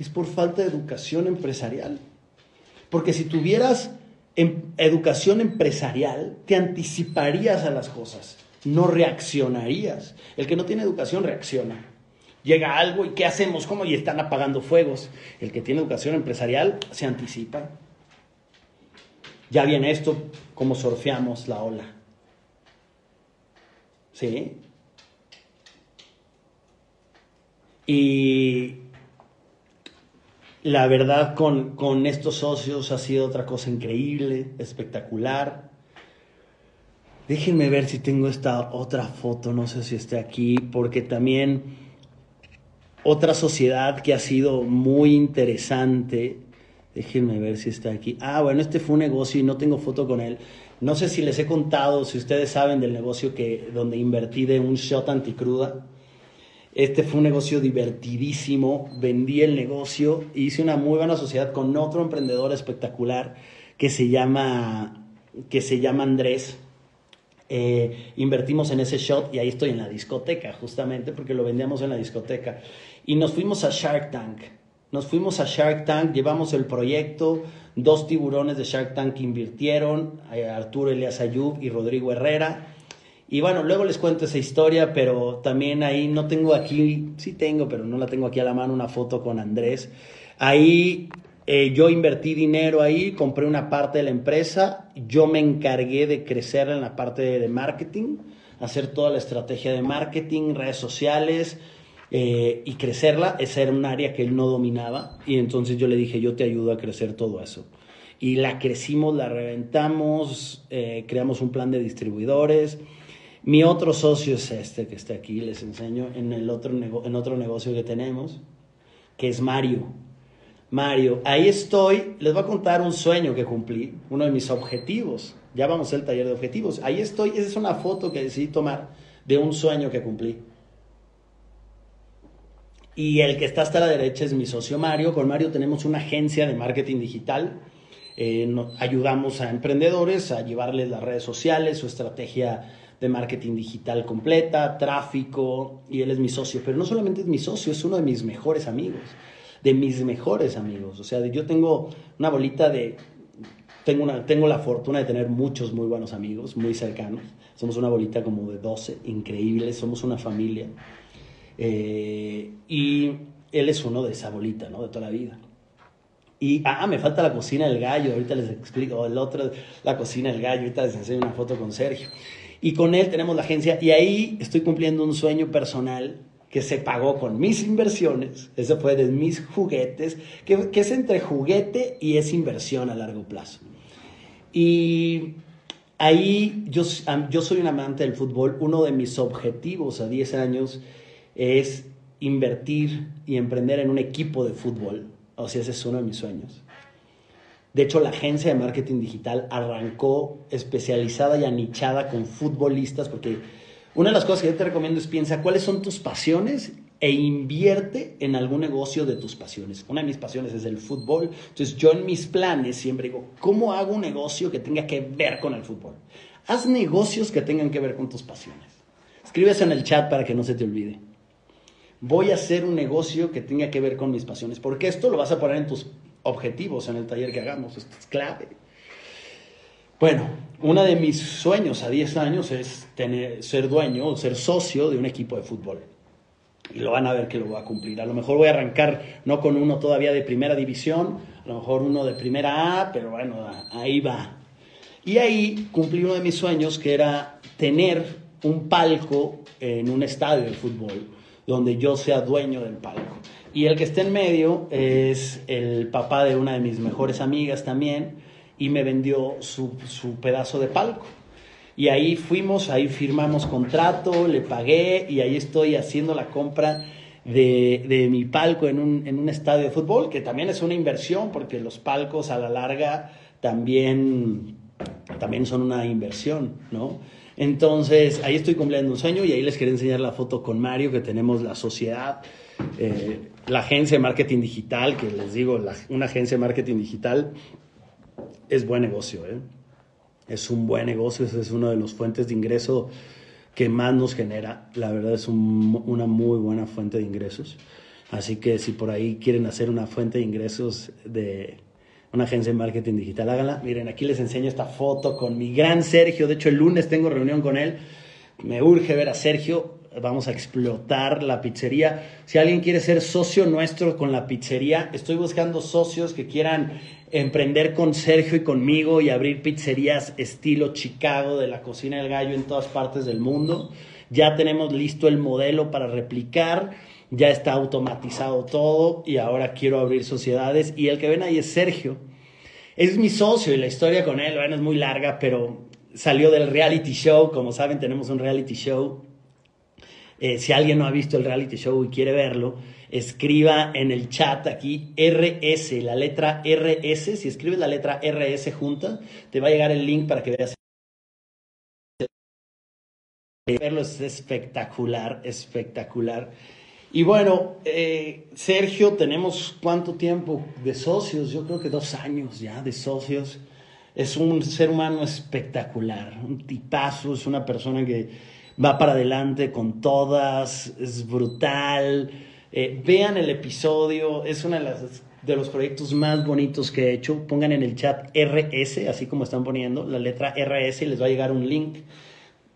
Speaker 1: es por falta de educación empresarial. Porque si tuvieras em, educación empresarial, te anticiparías a las cosas, no reaccionarías. El que no tiene educación reacciona llega algo y ¿qué hacemos? ¿Cómo? Y están apagando fuegos. El que tiene educación empresarial se anticipa. Ya viene esto, cómo surfeamos la ola. ¿sí? Y la verdad con, con estos socios ha sido otra cosa increíble, espectacular. Déjenme ver si tengo esta otra foto, no sé si esté aquí, porque también otra sociedad que ha sido muy interesante. Déjenme ver si está aquí. Ah, bueno, este fue un negocio y no tengo foto con él. No sé si les he contado, si ustedes saben del negocio que, donde invertí de un shot anticruda. Este fue un negocio divertidísimo. Vendí el negocio, hice una muy buena sociedad con otro emprendedor espectacular que se llama, que se llama Andrés eh, invertimos en ese shot y ahí estoy en la discoteca, justamente porque lo vendíamos en la discoteca. Y nos fuimos a Shark Tank. Nos fuimos a Shark Tank, llevamos el proyecto, dos tiburones de Shark Tank invirtieron, eh, Arturo Elias Ayub y Rodrigo Herrera. Y bueno, luego les cuento esa historia, pero también ahí no tengo aquí, sí tengo, pero no la tengo aquí a la mano, una foto con Andrés. Ahí eh, yo invertí dinero ahí, compré una parte de la empresa, yo me encargué de crecer en la parte de, marketing, hacer toda la estrategia de marketing, redes sociales eh, y crecerla. Esa era un área que él no dominaba y entonces yo le dije, yo te ayudo a crecer todo eso. Y la crecimos, la reventamos, eh, creamos un plan de distribuidores. Mi otro socio es este que está aquí, les enseño en, el otro, en otro negocio que tenemos, que es Mario. Mario, ahí estoy, les voy a contar un sueño que cumplí, uno de mis objetivos. Ya vamos al taller de objetivos. Ahí estoy, esa es una foto que decidí tomar de un sueño que cumplí. Y el que está hasta la derecha es mi socio Mario. Con Mario tenemos una agencia de marketing digital. Eh, ayudamos a emprendedores a llevarles las redes sociales, su estrategia de marketing digital completa, tráfico, y él es mi socio. Pero no solamente es mi socio, es uno de mis mejores amigos de mis mejores amigos. O sea, yo tengo una bolita de... Tengo, una, tengo la fortuna de tener muchos muy buenos amigos, muy cercanos. Somos una bolita como de 12, increíbles, somos una familia. Eh, y él es uno de esa bolita, ¿no? De toda la vida. Y, ah, me falta la cocina del gallo, ahorita les explico, el otro, la cocina del gallo, ahorita les enseño una foto con Sergio. Y con él tenemos la agencia y ahí estoy cumpliendo un sueño personal que se pagó con mis inversiones, eso fue de mis juguetes, que, es entre juguete y es inversión a largo plazo. Y ahí yo, yo soy un amante del fútbol, uno de mis objetivos a 10 años es invertir y emprender en un equipo de fútbol, o sea, ese es uno de mis sueños. De hecho, la agencia de marketing digital arrancó especializada y anichada con futbolistas, porque una de las cosas que yo te recomiendo es piensa cuáles son tus pasiones e invierte en algún negocio de tus pasiones. Una de mis pasiones es el fútbol. Entonces yo en mis planes siempre digo, ¿cómo hago un negocio que tenga que ver con el fútbol? Haz negocios que tengan que ver con tus pasiones. Escríbese en el chat para que no se te olvide. Voy a hacer un negocio que tenga que ver con mis pasiones, porque esto lo vas a poner en tus objetivos en el taller que hagamos. Esto es clave. Bueno, uno de mis sueños a 10 años es tener, ser dueño o ser socio de un equipo de fútbol. Y lo van a ver que lo voy a cumplir. A lo mejor voy a arrancar no con uno todavía de primera división, a lo mejor uno de primera A, pero bueno, ahí va. Y ahí cumplí uno de mis sueños que era tener un palco en un estadio de fútbol donde yo sea dueño del palco. Y el que esté en medio es el papá de una de mis mejores amigas también, y me vendió su, pedazo de palco. Y ahí fuimos, ahí firmamos contrato, le pagué y ahí estoy haciendo la compra de, mi palco en un, en un, estadio de fútbol, que también es una inversión porque los palcos a la larga también, también son una inversión, ¿no? Entonces, ahí estoy cumpliendo un sueño y ahí les quería enseñar la foto con Mario, que tenemos la sociedad, eh, la agencia de marketing digital, que les digo, una agencia de marketing digital es buen negocio, ¿eh? Es un buen negocio, es una de las fuentes de ingreso que más nos genera. La verdad es una muy buena fuente de ingresos. Así que si por ahí quieren hacer una fuente de ingresos de una agencia de marketing digital, háganla. Miren, aquí les enseño esta foto con mi gran Sergio. De hecho, el lunes tengo reunión con él. Me urge ver a Sergio. Vamos a explotar la pizzería. Si alguien quiere ser socio nuestro con la pizzería, estoy buscando socios que quieran emprender con Sergio y conmigo y abrir pizzerías estilo Chicago de la cocina del gallo en todas partes del mundo. Ya tenemos listo el modelo para replicar, ya está automatizado todo y ahora quiero abrir sociedades. Y el que ven ahí es Sergio. Es mi socio y la historia con él, bueno, es muy larga, pero salió del reality show. Como saben, tenemos un reality show. Eh, si alguien no ha visto el reality show y quiere verlo, escriba en el chat aquí RS, la letra RS. Si escribes la letra RS junta, te va a llegar el link para que veas. Verlo es espectacular, espectacular. Y bueno, eh, Sergio, tenemos cuánto tiempo de socios, yo creo que dos años ya de socios. Es un ser humano espectacular, un tipazo, es una persona que va para adelante con todas, es brutal. Eh, vean el episodio, es uno de, de los proyectos más bonitos que he hecho. Pongan en el chat RS, así como están poniendo, la letra RS y les va a llegar un link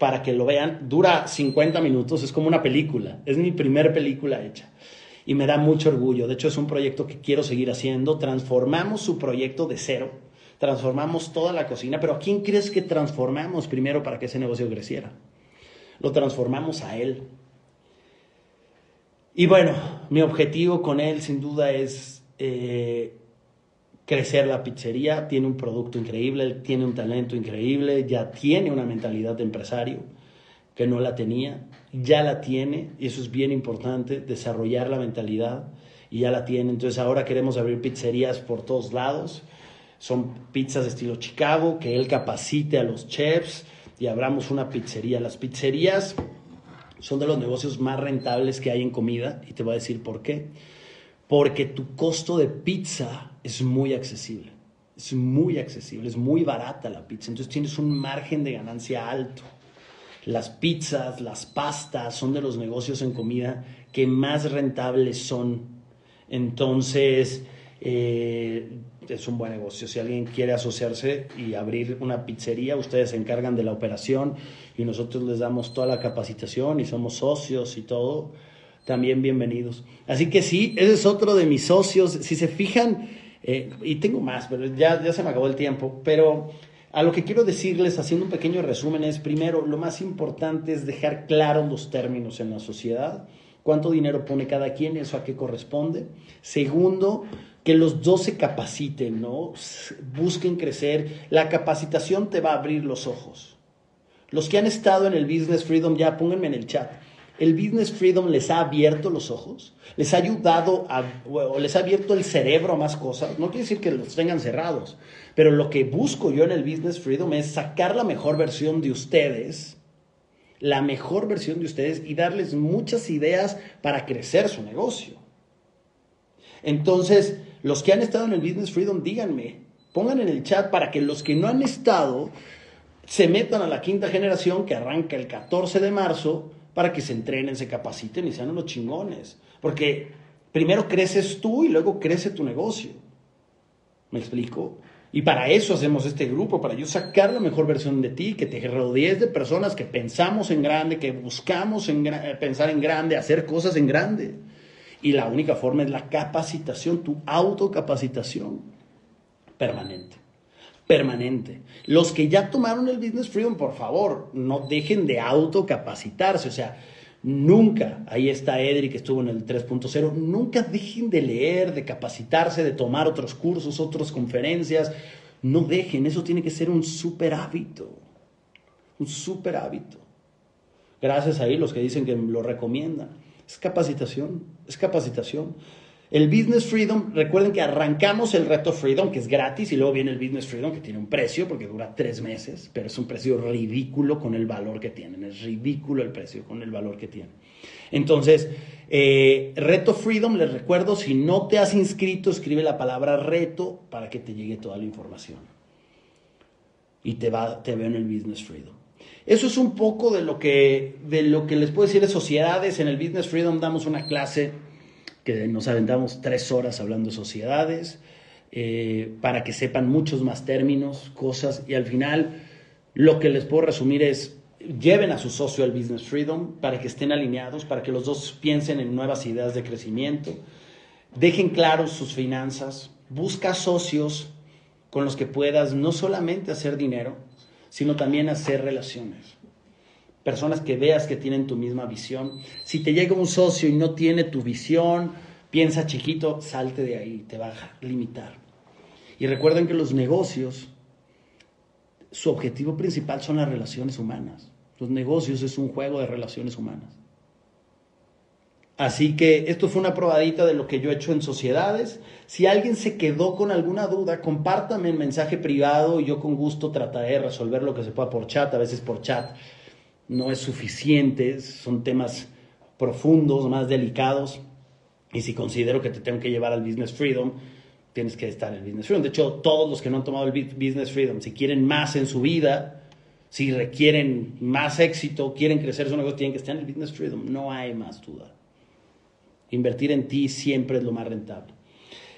Speaker 1: para que lo vean. Dura 50 minutos, es como una película. Es mi primer película hecha. Y me da mucho orgullo. De hecho, es un proyecto que quiero seguir haciendo. Transformamos su proyecto de cero. Transformamos toda la cocina. Pero ¿a quién crees que transformamos primero para que ese negocio creciera? Lo transformamos a él. Y bueno, mi objetivo con él sin duda es eh, crecer la pizzería, tiene un producto increíble, tiene un talento increíble, ya tiene una mentalidad de empresario que no la tenía, ya la tiene, y eso es bien importante, desarrollar la mentalidad, y ya la tiene. Entonces ahora queremos abrir pizzerías por todos lados, son pizzas de estilo Chicago, que él capacite a los chefs y abramos una pizzería. Las pizzerías son de los negocios más rentables que hay en comida, y te voy a decir por qué. Porque tu costo de pizza es muy accesible. Es muy accesible, es muy barata la pizza. Entonces tienes un margen de ganancia alto. Las pizzas, las pastas son de los negocios en comida que más rentables son. Entonces, eh, es un buen negocio. Si alguien quiere asociarse y abrir una pizzería, ustedes se encargan de la operación y nosotros les damos toda la capacitación y somos socios y todo. También bienvenidos. Así que sí, ese es otro de mis socios. Si se fijan, eh, y tengo más, pero ya, ya se me acabó el tiempo. Pero a lo que quiero decirles, haciendo un pequeño resumen, es primero, lo más importante es dejar claros los términos en la sociedad. ¿Cuánto dinero pone cada quien? ¿Eso a qué corresponde? Segundo, que los dos se capaciten, ¿no? Busquen crecer. La capacitación te va a abrir los ojos. Los que han estado en el Business Freedom, ya pónganme en el chat el Business Freedom les ha abierto los ojos, les ha ayudado a, o les ha abierto el cerebro a más cosas. No quiere decir que los tengan cerrados, pero lo que busco yo en el Business Freedom es sacar la mejor versión de ustedes, la mejor versión de ustedes y darles muchas ideas para crecer su negocio. Entonces, los que han estado en el Business Freedom, díganme, pongan en el chat para que los que no han estado se metan a la quinta generación que arranca el 14 de marzo para que se entrenen, se capaciten y sean unos chingones. Porque primero creces tú y luego crece tu negocio. ¿Me explico? Y para eso hacemos este grupo, para yo sacar la mejor versión de ti, que te rodees de personas que pensamos en grande, que buscamos en pensar en grande, hacer cosas en grande. Y la única forma es la capacitación, tu autocapacitación permanente permanente. Los que ya tomaron el Business Freedom, por favor, no dejen de autocapacitarse. O sea, nunca, ahí está Edri que estuvo en el 3.0, nunca dejen de leer, de capacitarse, de tomar otros cursos, otras conferencias. No dejen, eso tiene que ser un super hábito. Un super hábito. Gracias a ahí los que dicen que lo recomiendan. Es capacitación, es capacitación. El Business Freedom, recuerden que arrancamos el reto Freedom, que es gratis, y luego viene el Business Freedom, que tiene un precio, porque dura tres meses, pero es un precio ridículo con el valor que tienen. Es ridículo el precio con el valor que tienen. Entonces, eh, reto Freedom, les recuerdo, si no te has inscrito, escribe la palabra reto para que te llegue toda la información. Y te, va, te veo en el Business Freedom. Eso es un poco de lo que, de lo que les puedo decir de sociedades. En el Business Freedom damos una clase que nos aventamos tres horas hablando de sociedades, eh, para que sepan muchos más términos, cosas, y al final lo que les puedo resumir es, lleven a su socio al Business Freedom para que estén alineados, para que los dos piensen en nuevas ideas de crecimiento, dejen claros sus finanzas, busca socios con los que puedas no solamente hacer dinero, sino también hacer relaciones. Personas que veas que tienen tu misma visión. Si te llega un socio y no tiene tu visión, piensa chiquito, salte de ahí, te va a limitar. Y recuerden que los negocios, su objetivo principal son las relaciones humanas. Los negocios es un juego de relaciones humanas. Así que esto fue una probadita de lo que yo he hecho en sociedades. Si alguien se quedó con alguna duda, compártame en mensaje privado y yo con gusto trataré de resolver lo que se pueda por chat. A veces por chat no es suficiente, son temas profundos, más delicados. Y si considero que te tengo que llevar al Business Freedom, tienes que estar en el Business Freedom. De hecho, todos los que no han tomado el Business Freedom, si quieren más en su vida, si requieren más éxito, quieren crecer su negocio, tienen que estar en el Business Freedom. No hay más duda. Invertir en ti siempre es lo más rentable.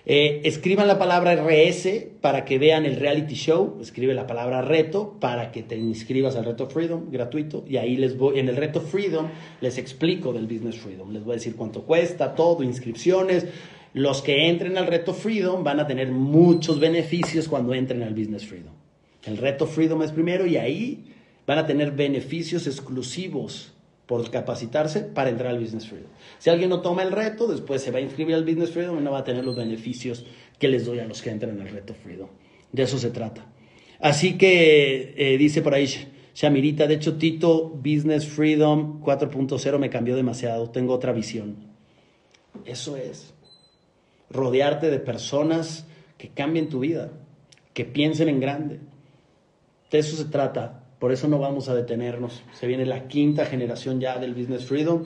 Speaker 1: Eh, escriban la palabra RS para que vean el reality show. Escribe la palabra reto para que te inscribas al reto Freedom gratuito. Y ahí les voy, en el reto Freedom les explico del Business Freedom. Les voy a decir cuánto cuesta, todo, inscripciones. Los que entren al reto Freedom van a tener muchos beneficios cuando entren al Business Freedom. El reto Freedom es primero y ahí van a tener beneficios exclusivos por capacitarse para entrar al Business Freedom. Si alguien no toma el reto, después se va a inscribir al Business Freedom y no va a tener los beneficios que les doy a los que entran al reto Freedom. De eso se trata. Así que eh, dice por ahí Shamirita, de hecho Tito Business Freedom 4.0 me cambió demasiado, tengo otra visión. Eso es. Rodearte de personas que cambien tu vida, que piensen en grande. De eso se trata por eso no vamos a detenernos. Se viene la quinta generación ya del Business Freedom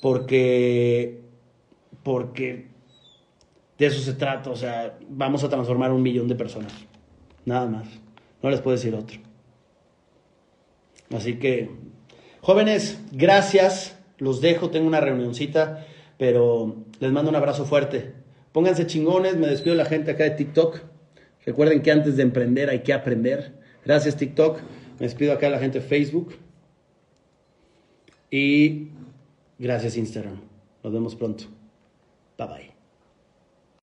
Speaker 1: porque, porque de eso se trata. O sea, vamos a transformar un millón de personas. Nada más. No les puedo decir otro. Así que, jóvenes, gracias. Los dejo, tengo una reunioncita, pero les mando un abrazo fuerte. Pónganse chingones, me despido de la gente acá de TikTok. Recuerden que antes de emprender hay que aprender. Gracias TikTok. Me despido acá a la gente Facebook. Y gracias Instagram. Nos vemos pronto. Bye bye.